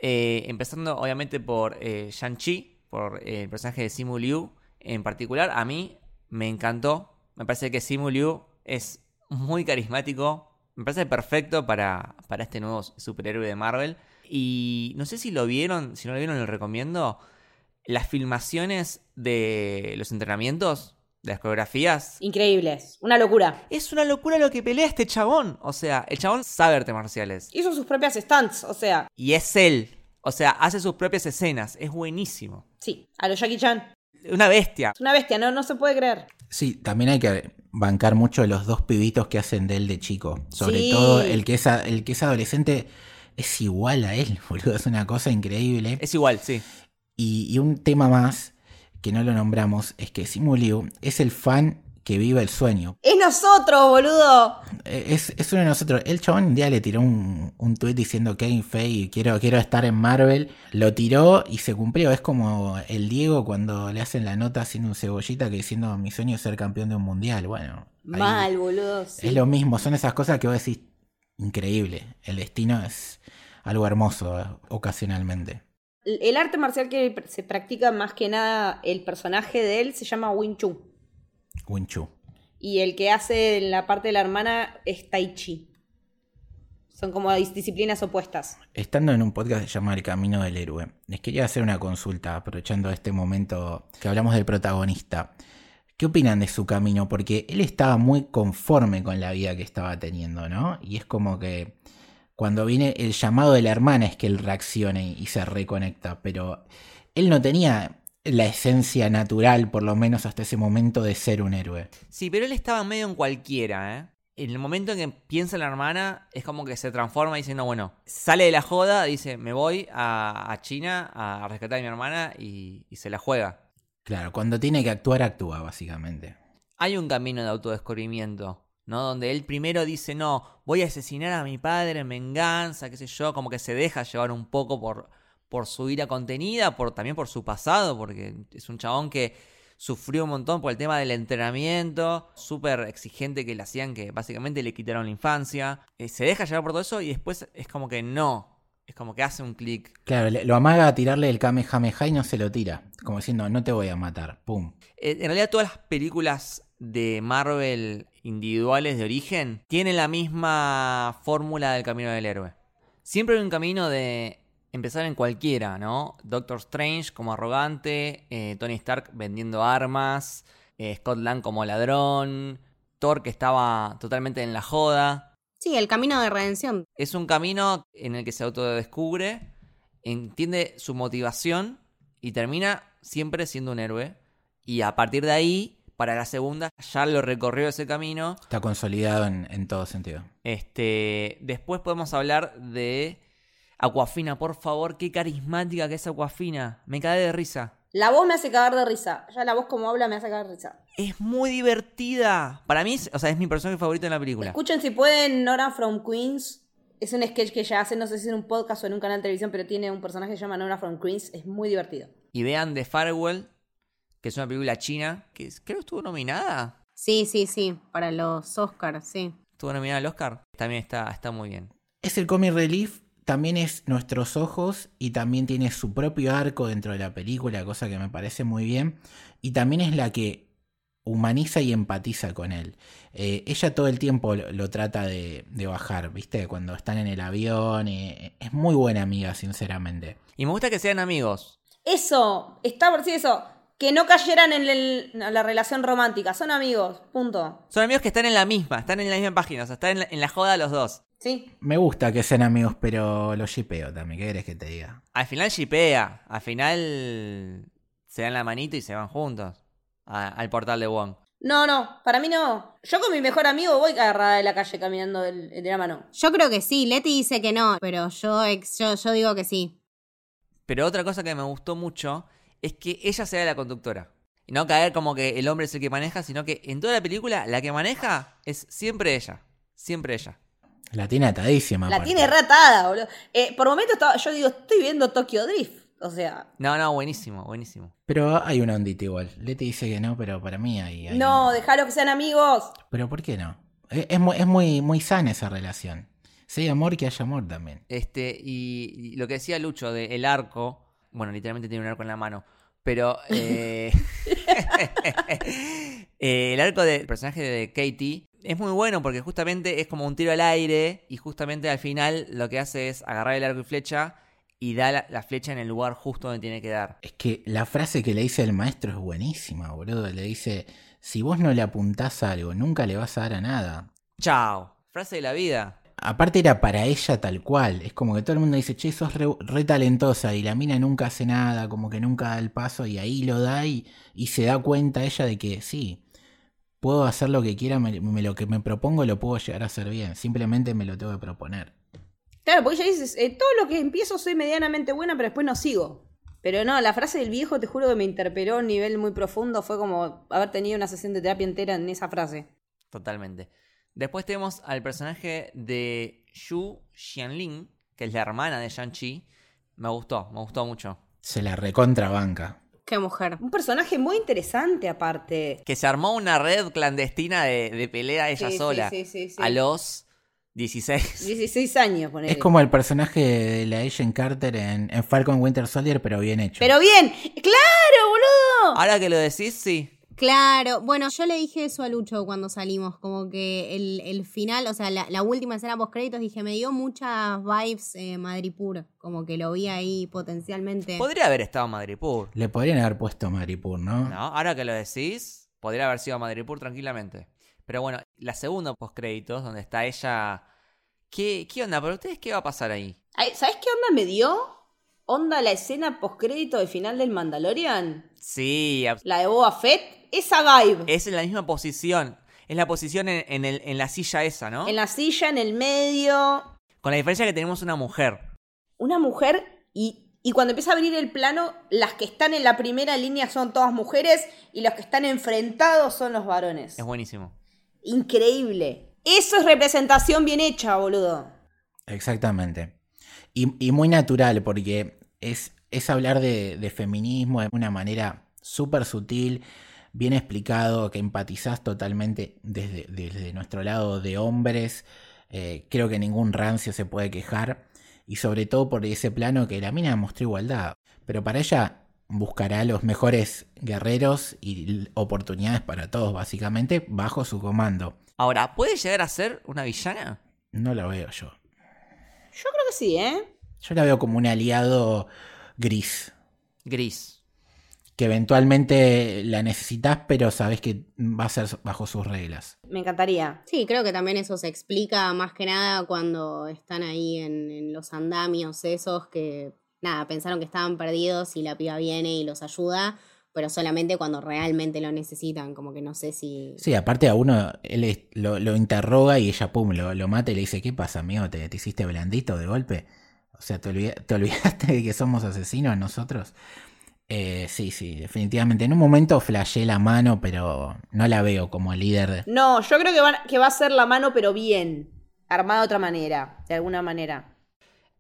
Speaker 2: eh, empezando obviamente por eh, Shang-Chi, por el personaje de Simu Liu en particular. A mí me encantó, me parece que Simu Liu es muy carismático, me parece perfecto para, para este nuevo superhéroe de Marvel. Y no sé si lo vieron, si no lo vieron, lo recomiendo. Las filmaciones de los entrenamientos, de las coreografías.
Speaker 3: Increíbles, una locura.
Speaker 2: Es una locura lo que pelea este chabón. O sea, el chabón sabe artes marciales.
Speaker 3: Hizo sus propias stunts, o sea.
Speaker 2: Y es él. O sea, hace sus propias escenas. Es buenísimo.
Speaker 3: Sí, a lo Jackie Chan.
Speaker 2: Una bestia.
Speaker 3: Una bestia, no, no se puede creer.
Speaker 4: Sí, también hay que bancar mucho los dos pibitos que hacen de él de chico. Sobre todo el que, es, el que es adolescente es igual a él, (laughs) boludo. Es una cosa increíble.
Speaker 2: Es igual, sí.
Speaker 4: Y, un tema más que no lo nombramos es que Simu Liu es el fan que vive el sueño.
Speaker 3: Es nosotros, boludo.
Speaker 4: Eh, es, es uno de nosotros. El chabón un día le tiró un, un tweet diciendo Kevin Feige, quiero, quiero estar en Marvel. Lo tiró y se cumplió. Es como el Diego cuando le hacen la nota haciendo un cebollita que diciendo mi sueño es ser campeón de un mundial. Bueno.
Speaker 3: Mal, boludo.
Speaker 4: Es lo mismo. Son esas cosas que vos decís, increíble. El destino es algo hermoso eh, ocasionalmente.
Speaker 3: El arte marcial que se practica más que nada el personaje de él se llama Wing Chun.
Speaker 4: Wing
Speaker 3: Y el que hace en la parte de la hermana es Tai Chi. Son como disciplinas opuestas.
Speaker 4: Estando en un podcast que se llama El Camino del Héroe, les quería hacer una consulta, aprovechando este momento que hablamos del protagonista. ¿Qué opinan de su camino? Porque él estaba muy conforme con la vida que estaba teniendo, ¿no? Y es como que cuando viene el llamado de la hermana es que él reaccione y se reconecta, pero él no tenía la esencia natural, por lo menos hasta ese momento, de ser un héroe.
Speaker 2: Sí, pero él estaba medio en cualquiera, ¿eh? En el momento en que piensa en la hermana, es como que se transforma y dice, no, bueno, sale de la joda, dice, me voy a, China a rescatar a mi hermana y, y se la juega.
Speaker 4: Claro, cuando tiene que actuar, actúa, básicamente.
Speaker 2: Hay un camino de autodescubrimiento, ¿no? Donde él primero dice, no, voy a asesinar a mi padre en venganza, qué sé yo, como que se deja llevar un poco por, por su ira contenida, por, también por su pasado, porque es un chabón que sufrió un montón por el tema del entrenamiento, súper exigente que le hacían, que básicamente le quitaron la infancia. Eh, se deja llevar por todo eso y después es como que no. Es como que hace un clic.
Speaker 4: Claro, lo amaga a tirarle el Kamehameha y no se lo tira. Como diciendo, no te voy a matar. Pum.
Speaker 2: Eh, En realidad todas las películas de Marvel individuales de origen tienen la misma fórmula del camino del héroe. Siempre hay un camino de empezar en cualquiera, ¿no? Doctor Strange como arrogante, eh, Tony Stark vendiendo armas, eh, Scott Lang como ladrón, Thor que estaba totalmente en la joda.
Speaker 1: Sí, el camino de redención.
Speaker 2: Es un camino en el que se autodescubre, entiende su motivación y termina siempre siendo un héroe. Y a partir de ahí, para la segunda, ya lo recorrió ese camino.
Speaker 4: Está consolidado en, en todo sentido.
Speaker 2: Este, después podemos hablar de Aquafina, por favor, qué carismática que es Aquafina. Me cae de risa.
Speaker 3: La voz me hace cagar de risa. Ya la voz como habla me hace cagar de risa.
Speaker 2: Es muy divertida. Para mí, o sea, es mi personaje favorito en la película.
Speaker 3: Escuchen si pueden Nora from Queens. Es un sketch que ella hace, no sé si en un podcast o en un canal de televisión, pero tiene un personaje que se llama Nora from Queens. Es muy divertido.
Speaker 2: Y vean The Farewell, que es una película china, que creo que estuvo nominada.
Speaker 1: Sí, sí, sí, para los Oscars, sí.
Speaker 2: Estuvo nominada al Oscar. También está, está muy bien.
Speaker 4: Es el comic relief, también es Nuestros Ojos y también tiene su propio arco dentro de la película, cosa que me parece muy bien. Y también es la que humaniza y empatiza con él. Eh, ella todo el tiempo lo, lo trata de, de bajar, ¿viste? Cuando están en el avión. eh, es muy buena amiga, sinceramente.
Speaker 2: Y me gusta que sean amigos.
Speaker 3: Eso, está por sí eso. Que no cayeran en el- en la relación romántica. Son amigos, punto.
Speaker 2: Son amigos que están en la misma, están en la misma página, o sea, están en la, en la joda los dos.
Speaker 3: Sí.
Speaker 4: Me gusta que sean amigos, pero los shipeo también. ¿Qué querés que te diga?
Speaker 2: Al final shipea, al final se dan la manito y se van juntos a- al portal de Wong.
Speaker 3: No, no, para mí no. Yo con mi mejor amigo voy agarrada de la calle caminando del- de la mano.
Speaker 1: Yo creo que sí, Leti dice que no, pero yo, ex- yo, yo digo que sí.
Speaker 2: Pero otra cosa que me gustó mucho es que ella sea la conductora. Y no caer como que el hombre es el que maneja, sino que en toda la película la que maneja es siempre ella. Siempre ella.
Speaker 4: La tiene atadísima.
Speaker 3: La
Speaker 4: aparte.
Speaker 3: tiene ratada, boludo. Eh, por momentos estaba, yo digo, estoy viendo Tokyo Drift. O sea,
Speaker 2: No, no, buenísimo, buenísimo.
Speaker 4: Pero hay una ondita igual. Leti dice que no, pero para mí hay. hay
Speaker 3: no,
Speaker 4: una-
Speaker 3: dejalo que sean amigos.
Speaker 4: Pero ¿por qué no? Es, es muy, es muy, muy sana esa relación. Si hay amor, que haya amor también.
Speaker 2: Este, y, y lo que decía Lucho de el arco, bueno, literalmente tiene un arco en la mano, pero eh, (laughs) (laughs) (laughs) eh, el arco del personaje de Katie es muy bueno porque justamente es como un tiro al aire y justamente al final lo que hace es agarrar el arco y flecha y da la, la flecha en el lugar justo donde tiene que dar.
Speaker 4: Es que la frase que le dice el maestro es buenísima, boludo. Le dice, si vos no le apuntás a algo, nunca le vas a dar a nada.
Speaker 2: Chao. Frase de la vida.
Speaker 4: Aparte era para ella tal cual. Es como que todo el mundo dice, che, sos re, re talentosa y la mina nunca hace nada, como que nunca da el paso y ahí lo da y, y se da cuenta ella de que sí, puedo hacer lo que quiera, me, me- lo que me propongo lo puedo llegar a hacer bien. Simplemente me lo tengo que proponer.
Speaker 3: Claro, porque ella dice, eh, todo lo que empiezo soy medianamente buena, pero después no sigo. Pero no, la frase del viejo, te juro que me interpeló a un nivel muy profundo. Fue como haber tenido una sesión de terapia entera en esa frase.
Speaker 2: Totalmente. Después tenemos al personaje de Xu Xianling, que es la hermana de Shang-Chi. Me gustó, me gustó mucho.
Speaker 4: Se la recontrabanca.
Speaker 1: Qué mujer.
Speaker 3: Un personaje muy interesante aparte.
Speaker 2: Que se armó una red clandestina de, de pelea ella
Speaker 3: Sí, sí,
Speaker 2: sola.
Speaker 3: sí, sí, sí.
Speaker 2: A los 16.
Speaker 3: 16 años, ponele.
Speaker 4: Es como el personaje de la Agent Carter en, en Falcon Winter Soldier, pero bien hecho.
Speaker 3: Pero bien, claro, boludo.
Speaker 2: Ahora que lo decís, sí.
Speaker 1: Claro, bueno, yo le dije eso a Lucho cuando salimos, como que el, el final, o sea, la, la última escena post créditos, dije, me dio muchas vibes eh, Madripur, como que lo vi ahí potencialmente.
Speaker 2: Podría haber estado Madripur.
Speaker 4: Le podrían haber puesto Maripur, ¿no?
Speaker 2: ¿No? Ahora que lo decís, podría haber sido Madripur tranquilamente. Pero bueno, la segunda post créditos, donde está ella. ¿Qué, ¿Qué onda? ¿Pero ustedes qué va a pasar ahí?
Speaker 3: ¿Sabes qué onda me dio? Onda la escena postcrédito del final del Mandalorian.
Speaker 2: Sí,
Speaker 3: La de Boba Fett. Esa vibe.
Speaker 2: es en la misma posición. Es la posición en, en el- en la silla esa, ¿no?
Speaker 3: En la silla, en el medio.
Speaker 2: Con la diferencia que tenemos una mujer.
Speaker 3: Una mujer y, y cuando empieza a abrir el plano, las que están en la primera línea son todas mujeres y los que están enfrentados son los varones.
Speaker 2: Es buenísimo.
Speaker 3: Increíble. Eso es representación bien hecha, boludo.
Speaker 4: Exactamente. Y, y muy natural, porque es, es hablar de, de feminismo de una manera súper sutil, bien explicado, que empatizás totalmente desde, desde nuestro lado de hombres. Eh, creo que ningún rancio se puede quejar. Y sobre todo por ese plano que la mina mostró igualdad. Pero para ella buscará los mejores guerreros y oportunidades para todos, básicamente, bajo su comando.
Speaker 2: Ahora, ¿puede llegar a ser una villana?
Speaker 4: No lo veo yo.
Speaker 3: Yo creo que sí, ¿eh?
Speaker 4: Yo la veo como un aliado gris.
Speaker 2: Gris.
Speaker 4: Que eventualmente la necesitas, pero sabes que va a ser bajo sus reglas.
Speaker 3: Me encantaría.
Speaker 1: Sí, creo que también eso se explica más que nada cuando están ahí en, en los andamios esos que, nada, pensaron que estaban perdidos y la piba viene y los ayuda, pero solamente cuando realmente lo necesitan, como que no sé si...
Speaker 4: Sí, aparte a uno, él lo, lo interroga y ella, pum, lo, lo mata y le dice, ¿qué pasa, amigo? ¿Te, te hiciste blandito de golpe? O sea, ¿te, olvida- te olvidaste de que somos asesinos nosotros? Eh, sí, sí, definitivamente. En un momento flashé la mano, pero no la veo como líder. de-
Speaker 3: No, yo creo que va a ser la mano, pero bien. Armada de otra manera, de alguna manera.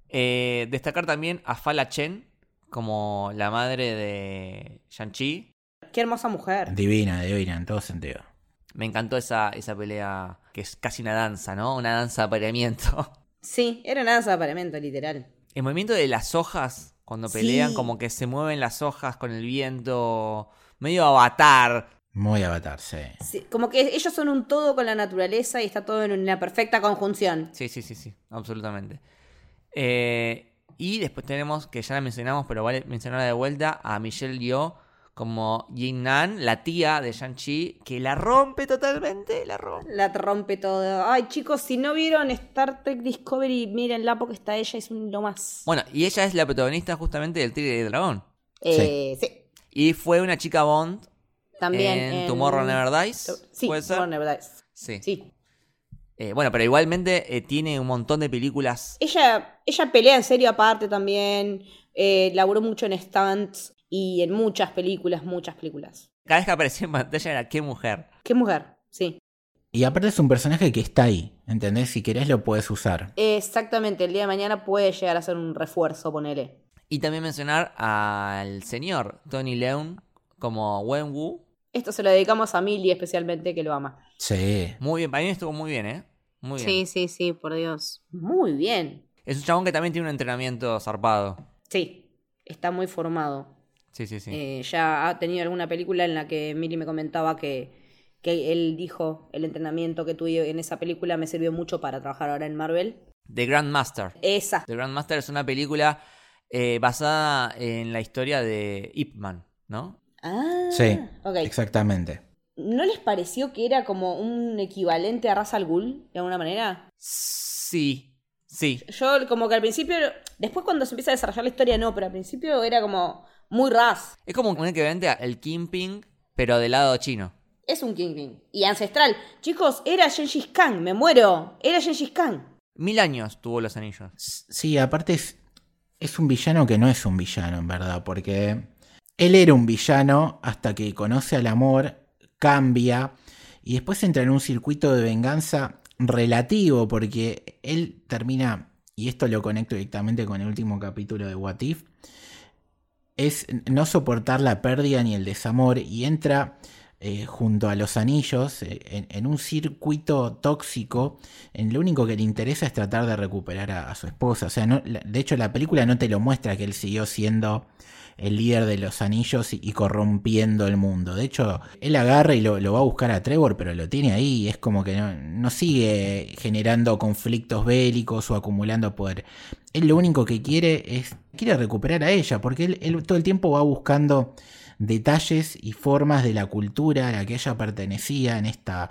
Speaker 2: Eh, destacar también a Fala Chen como la madre de Shang-Chi.
Speaker 3: Qué hermosa mujer.
Speaker 4: Divina, divina, en todo sentido.
Speaker 2: Me encantó esa, esa pelea que es casi una danza, ¿no? Una danza de apareamiento. (laughs)
Speaker 3: Sí, era una danza de apareamiento, literal.
Speaker 2: El movimiento de las hojas cuando pelean,
Speaker 3: Sí.
Speaker 2: como que se mueven las hojas con el viento, medio avatar.
Speaker 4: Muy avatar, sí.
Speaker 3: Sí, como que ellos son un todo con la naturaleza y está todo en una perfecta conjunción.
Speaker 2: Sí, sí, sí, sí, absolutamente. Eh, y después tenemos, que ya la mencionamos, pero vale mencionarla de vuelta, a Michelle Yeoh como Yin Nan, la tía de Shang-Chi, que la rompe totalmente, la rompe.
Speaker 3: La rompe todo. Ay, chicos, si no vieron Star Trek Discovery, mírenla porque está ella, es un lo más.
Speaker 2: Bueno, y ella es la protagonista justamente del Tigre y el Dragón.
Speaker 3: Eh, sí.
Speaker 2: Y fue una chica Bond
Speaker 3: También.
Speaker 2: en Tomorrow Never Dies.
Speaker 3: Sí,
Speaker 2: ¿Puede ser?
Speaker 3: Tomorrow Never Dies.
Speaker 2: Sí.
Speaker 3: Sí.
Speaker 2: Eh, bueno, pero igualmente eh, tiene un montón de películas.
Speaker 3: Ella, ella pelea en serio aparte también. Eh, laburó mucho en stunts y en muchas películas, muchas películas.
Speaker 2: Cada vez que aparecía en pantalla era qué mujer.
Speaker 3: Qué mujer, sí.
Speaker 4: Y aparte es un personaje que está ahí, ¿entendés? Si querés lo puedes usar.
Speaker 3: Exactamente, el día de mañana puede llegar a ser un refuerzo, ponele.
Speaker 2: Y también mencionar al señor Tony Leung como Wen Wu.
Speaker 3: Esto se lo dedicamos a Millie especialmente, que lo ama.
Speaker 4: Sí.
Speaker 2: Muy bien, para mí estuvo muy bien, ¿eh? Muy bien.
Speaker 1: Sí, sí, sí, por Dios.
Speaker 3: Muy bien.
Speaker 2: Es un chabón que también tiene un entrenamiento zarpado.
Speaker 3: Sí, está muy formado.
Speaker 2: Sí, sí, sí.
Speaker 3: Eh, ya ha tenido alguna película en la que Millie me comentaba que, que él dijo el entrenamiento que tuve en esa película me sirvió mucho para trabajar ahora en Marvel.
Speaker 2: The Grandmaster.
Speaker 3: Esa.
Speaker 2: The Grandmaster es una película eh, basada en la historia de Ip Man, ¿no?
Speaker 3: Ah,
Speaker 4: Sí,
Speaker 3: ok.
Speaker 4: exactamente.
Speaker 3: ¿No les pareció que era como un equivalente a Ra's al Ghul, de alguna manera?
Speaker 2: Sí, sí.
Speaker 3: Yo como que al principio, después cuando se empieza a desarrollar la historia no, pero al principio era como muy Raz.
Speaker 2: Es como un equivalente al Kingpin, pero del lado chino.
Speaker 3: Es un Kingpin. Y ancestral. Chicos, era Gengis Khan, me muero. Era Gengis Khan.
Speaker 2: Mil años tuvo los anillos.
Speaker 4: Sí, aparte es, es un villano que no es un villano, en verdad, porque él era un villano hasta que conoce al amor, cambia y después entra en un circuito de venganza relativo, porque él termina, y esto lo conecto directamente con el último capítulo de What If, es no soportar la pérdida ni el desamor y entra eh, junto a los anillos eh, en, un circuito tóxico en lo único que le interesa es tratar de recuperar a, a su esposa. O sea, no, de hecho la película no te lo muestra que él siguió siendo el líder de los anillos y, corrompiendo el mundo. De hecho, él agarra y lo, va a buscar a Trevor, pero lo tiene ahí es como que no, sigue generando conflictos bélicos o acumulando poder. Él lo único que quiere es, quiere recuperar a ella, porque él todo el tiempo va buscando detalles y formas de la cultura a la que ella pertenecía en esta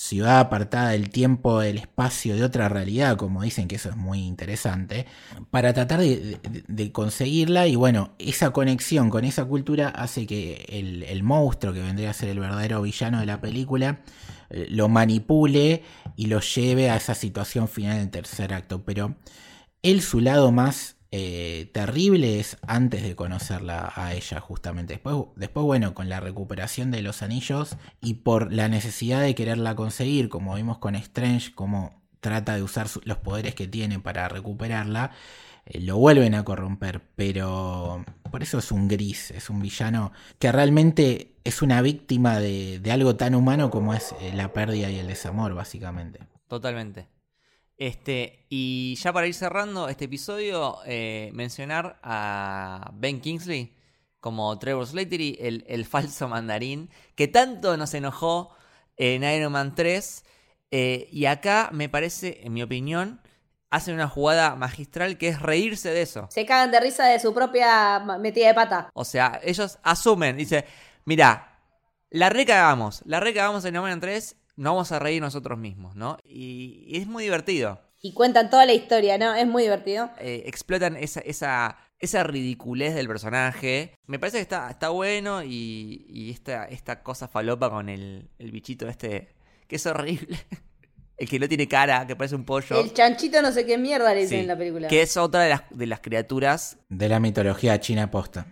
Speaker 4: ciudad apartada del tiempo, del espacio, de otra realidad, como dicen que eso es muy interesante, para tratar de, conseguirla y bueno, esa conexión con esa cultura hace que el, el monstruo que vendría a ser el verdadero villano de la película eh, lo manipule y lo lleve a esa situación final del tercer acto, pero él su lado más eh, terrible es antes de conocerla a ella justamente. Después, después, bueno, con la recuperación de los anillos y por la necesidad de quererla conseguir, como vimos con Strange, como trata de usar los poderes que tiene para recuperarla, eh, lo vuelven a corromper, pero por eso es un gris, es un villano que realmente es una víctima de, de algo tan humano como es eh, la pérdida y el desamor, básicamente.
Speaker 2: Totalmente. Este, y ya para ir cerrando este episodio, eh, mencionar a Ben Kingsley como Trevor Slattery, el, el falso mandarín, que tanto nos enojó en Iron Man 3. eh, y acá me parece, en mi opinión, hacen una jugada magistral que es reírse de eso.
Speaker 3: Se cagan de risa de su propia metida de pata.
Speaker 2: O sea, ellos asumen, dice, mira, la recagamos, la recagamos en Iron Man 3, nos vamos a reír nosotros mismos, ¿no? Y, y es muy divertido.
Speaker 3: Y cuentan toda la historia, ¿no? Es muy divertido.
Speaker 2: Eh, explotan esa, esa, esa ridiculez del personaje. Me parece que está, está bueno y, y esta, esta cosa falopa con el, el bichito este, que es horrible. (laughs) el que no tiene cara, que parece un pollo.
Speaker 3: El chanchito no sé qué mierda le dicen
Speaker 2: Sí,
Speaker 3: en la película.
Speaker 2: Que es otra de las, de las criaturas
Speaker 4: De la mitología china posta.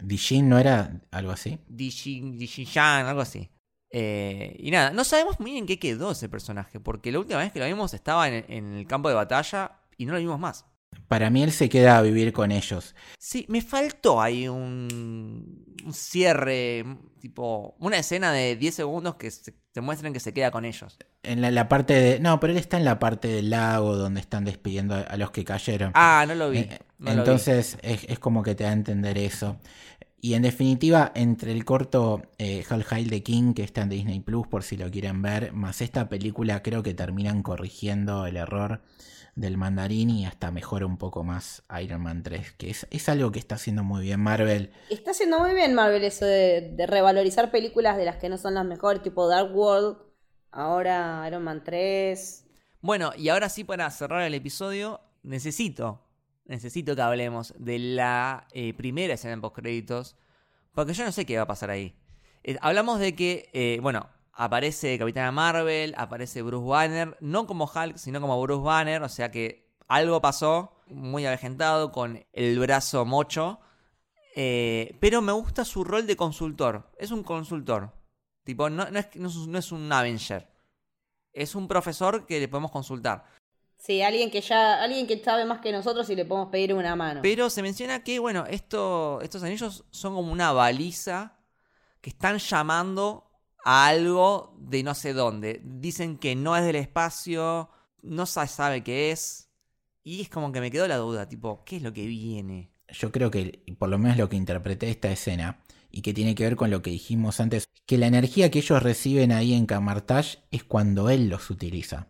Speaker 4: Dijin no era algo así.
Speaker 2: Dijin, Dijin-yan, algo así. Eh, y nada, no sabemos muy bien en qué quedó ese personaje, porque la última vez que lo vimos estaba en, en el campo de batalla y no lo vimos más.
Speaker 4: Para mí él se queda a vivir con ellos.
Speaker 2: Sí, me faltó ahí un, un cierre, tipo, una escena de 10 segundos que se, te muestren que se queda con ellos.
Speaker 4: En la, la parte de. No, pero él está en la parte del lago donde están despidiendo a, a los que cayeron.
Speaker 2: Ah, no lo vi.
Speaker 4: Eh,
Speaker 2: no lo vi.
Speaker 4: Entonces es, es como que te da a entender eso. Y en definitiva, entre el corto eh, Hell Hail the King, que está en Disney Plus por si lo quieren ver, más esta película, creo que terminan corrigiendo el error del mandarín y hasta mejora un poco más Iron Man 3, que es, es algo que está haciendo muy bien Marvel.
Speaker 3: Está haciendo muy bien Marvel eso de, de revalorizar películas de las que no son las mejores, tipo Dark World, ahora Iron Man 3.
Speaker 2: Bueno, y ahora sí para cerrar el episodio, necesito, necesito que hablemos de la eh, primera escena en postcréditos, porque yo no sé qué va a pasar ahí. Eh, hablamos de que, eh, bueno, aparece Capitana Marvel, aparece Bruce Banner, no como Hulk, sino como Bruce Banner, o sea que algo pasó, muy avejentado, con el brazo mocho, pero me gusta su rol de consultor, es un consultor, tipo, no, no es- no es un Avenger. Es un profesor que le podemos consultar.
Speaker 3: Sí, alguien que ya, alguien que sabe más que nosotros y le podemos pedir una mano.
Speaker 2: Pero se menciona que, bueno, esto, estos anillos son como una baliza que están llamando a algo de no sé dónde. Dicen que no es del espacio, no se sabe qué es. Y es como que me quedó la duda, tipo, ¿qué es lo que viene?
Speaker 4: Yo creo que, por lo menos lo que interpreté de esta escena, y que tiene que ver con lo que dijimos antes, que la energía que ellos reciben ahí en Camartage es cuando él los utiliza.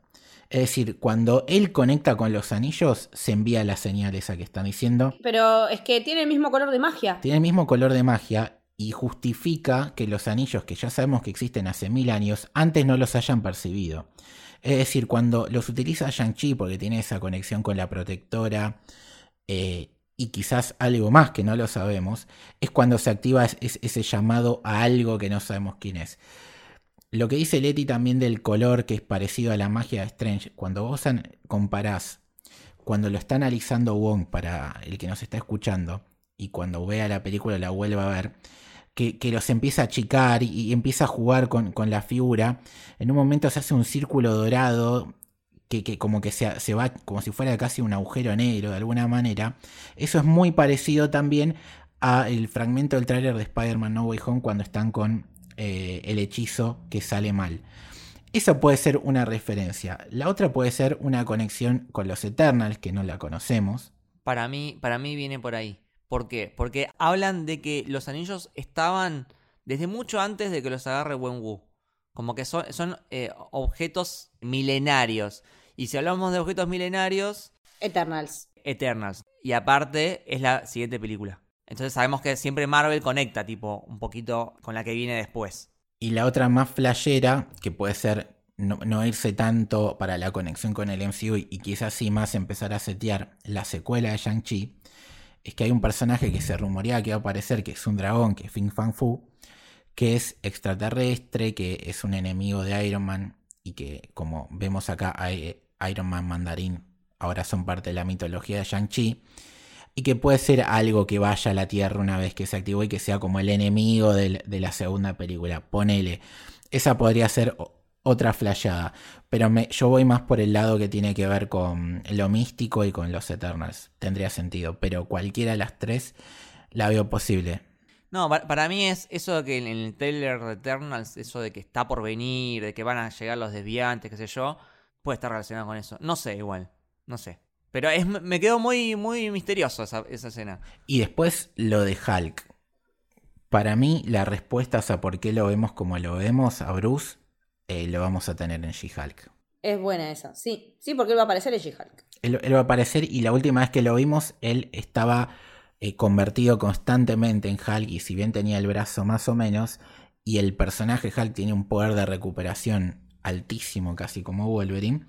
Speaker 4: Es decir, cuando él conecta con los anillos, se envía la señal esa que están diciendo.
Speaker 3: Pero es que tiene el mismo color de magia.
Speaker 4: Tiene el mismo color de magia y justifica que los anillos que ya sabemos que existen hace mil años, antes no los hayan percibido. Es decir, cuando los utiliza Shang-Chi porque tiene esa conexión con la protectora eh, y quizás algo más que no lo sabemos, es cuando se activa es- es- ese llamado a algo que no sabemos quién es. Lo que dice Leti también del color que es parecido a la magia de Strange, cuando vos comparás, cuando lo está analizando Wong para el que nos está escuchando, y cuando vea la película la vuelva a ver, que, que los empieza a achicar y, empieza a jugar con, con la figura, en un momento se hace un círculo dorado que, que como que se, se va como si fuera casi un agujero negro de alguna manera. Eso es muy parecido también al fragmento del tráiler de Spider-Man No Way Home cuando están con eh, el hechizo que sale mal. Eso puede ser una referencia. La otra puede ser una conexión con los Eternals, que no la conocemos.
Speaker 2: Para mí, para mí viene por ahí. ¿Por qué? Porque hablan de que los anillos estaban desde mucho antes de que los agarre Wenwu. Como que son, son eh, objetos milenarios. Y si hablamos de objetos milenarios,
Speaker 3: Eternals.
Speaker 2: Eternals. Y aparte es la siguiente película. Entonces sabemos que siempre Marvel conecta, tipo, un poquito con la que viene después.
Speaker 4: Y la otra más flashera, que puede ser no, irse tanto para la conexión con el MCU y, quizás sí más empezar a setear la secuela de Shang-Chi, es que hay un personaje que se rumorea que va a aparecer, que es un dragón, que es Fin Fang Fu, que es extraterrestre, que es un enemigo de Iron Man y que como vemos acá hay- Iron Man Mandarín ahora son parte de la mitología de Shang-Chi y que puede ser algo que vaya a la Tierra una vez que se activó y que sea como el enemigo de la segunda película. Ponele. Esa podría ser otra flayada. Pero yo voy más por el lado que tiene que ver con lo místico y con los Eternals. Tendría sentido. Pero cualquiera de las tres la veo posible.
Speaker 2: No, pa- para mí es eso que en el trailer de Eternals, eso de que está por venir, de que van a llegar los desviantes, qué sé yo, puede estar relacionado con eso. No sé, igual. No sé. Pero es, me quedó muy, muy misterioso esa, esa escena.
Speaker 4: Y después lo de Hulk. Para mí, la respuesta a por qué lo vemos como lo vemos a Bruce, eh, lo vamos a tener en She-Hulk.
Speaker 3: Es buena esa. Sí, sí, porque él va a aparecer en She-Hulk.
Speaker 4: Él, él va a aparecer y la última vez que lo vimos, él estaba eh, convertido constantemente en Hulk y si bien tenía el brazo más o menos, y el personaje Hulk tiene un poder de recuperación altísimo, casi como Wolverine,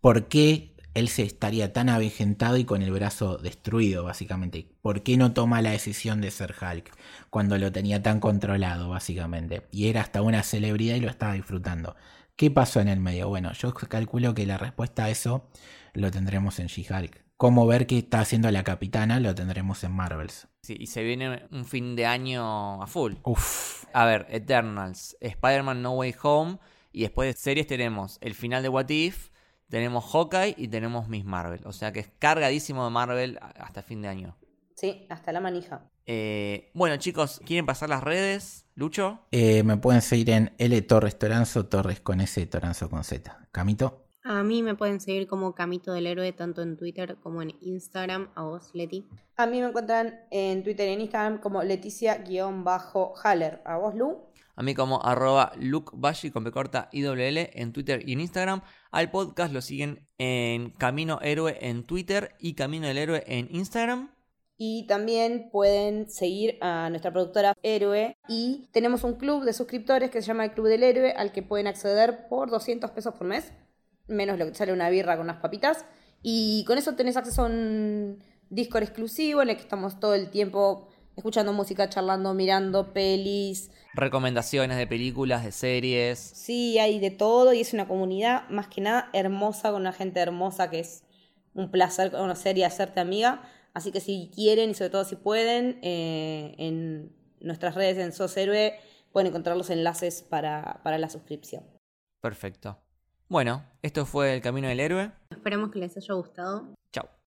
Speaker 4: ¿por qué él se estaría tan avejentado y con el brazo destruido, básicamente? ¿Por qué no toma la decisión de ser Hulk cuando lo tenía tan controlado, básicamente? Y era hasta una celebridad y lo estaba disfrutando. ¿Qué pasó en el medio? Bueno, yo calculo que la respuesta a eso lo tendremos en She-Hulk. Cómo ver qué está haciendo la capitana lo tendremos en Marvels.
Speaker 2: Sí, y se viene un fin de año a full.
Speaker 4: Uf,
Speaker 2: A ver, Eternals, Spider-Man No Way Home, y después de series tenemos el final de What If, tenemos Hawkeye y tenemos Miss Marvel. O sea que es cargadísimo de Marvel hasta fin de año.
Speaker 3: Sí, hasta la manija.
Speaker 2: Eh, bueno, chicos, ¿quieren pasar las redes? ¿Lucho?
Speaker 4: Eh, me pueden seguir en L Torres Toranzo, Torres con S, Toranzo con Z. Camito.
Speaker 1: A mí me pueden seguir como Camito del Héroe tanto en Twitter como en Instagram. A vos, Leti.
Speaker 3: A mí me encuentran en Twitter y en Instagram como Leticia-Haller. ¿A vos, Lu?
Speaker 2: A mí como arroba lukebashi con B corta IWL en Twitter y en Instagram. Al podcast lo siguen en Camino Héroe en Twitter y Camino del Héroe en Instagram.
Speaker 3: Y también pueden seguir a nuestra productora Héroe. Y tenemos un club de suscriptores que se llama el Club del Héroe, al que pueden acceder por 200 pesos por mes. Menos lo que sale una birra con unas papitas. Y con eso tenés acceso a un Discord exclusivo en el que estamos todo el tiempo escuchando música, charlando, mirando pelis.
Speaker 2: Recomendaciones de películas, de series.
Speaker 3: Sí, hay de todo y es una comunidad más que nada hermosa, con una gente hermosa que es un placer conocer y hacerte amiga. Así que si quieren y sobre todo si pueden, eh, en nuestras redes en Sos Héroe pueden encontrar los enlaces para, para la suscripción.
Speaker 2: Perfecto. Bueno, esto fue El Camino del Héroe.
Speaker 1: Esperamos que les haya gustado.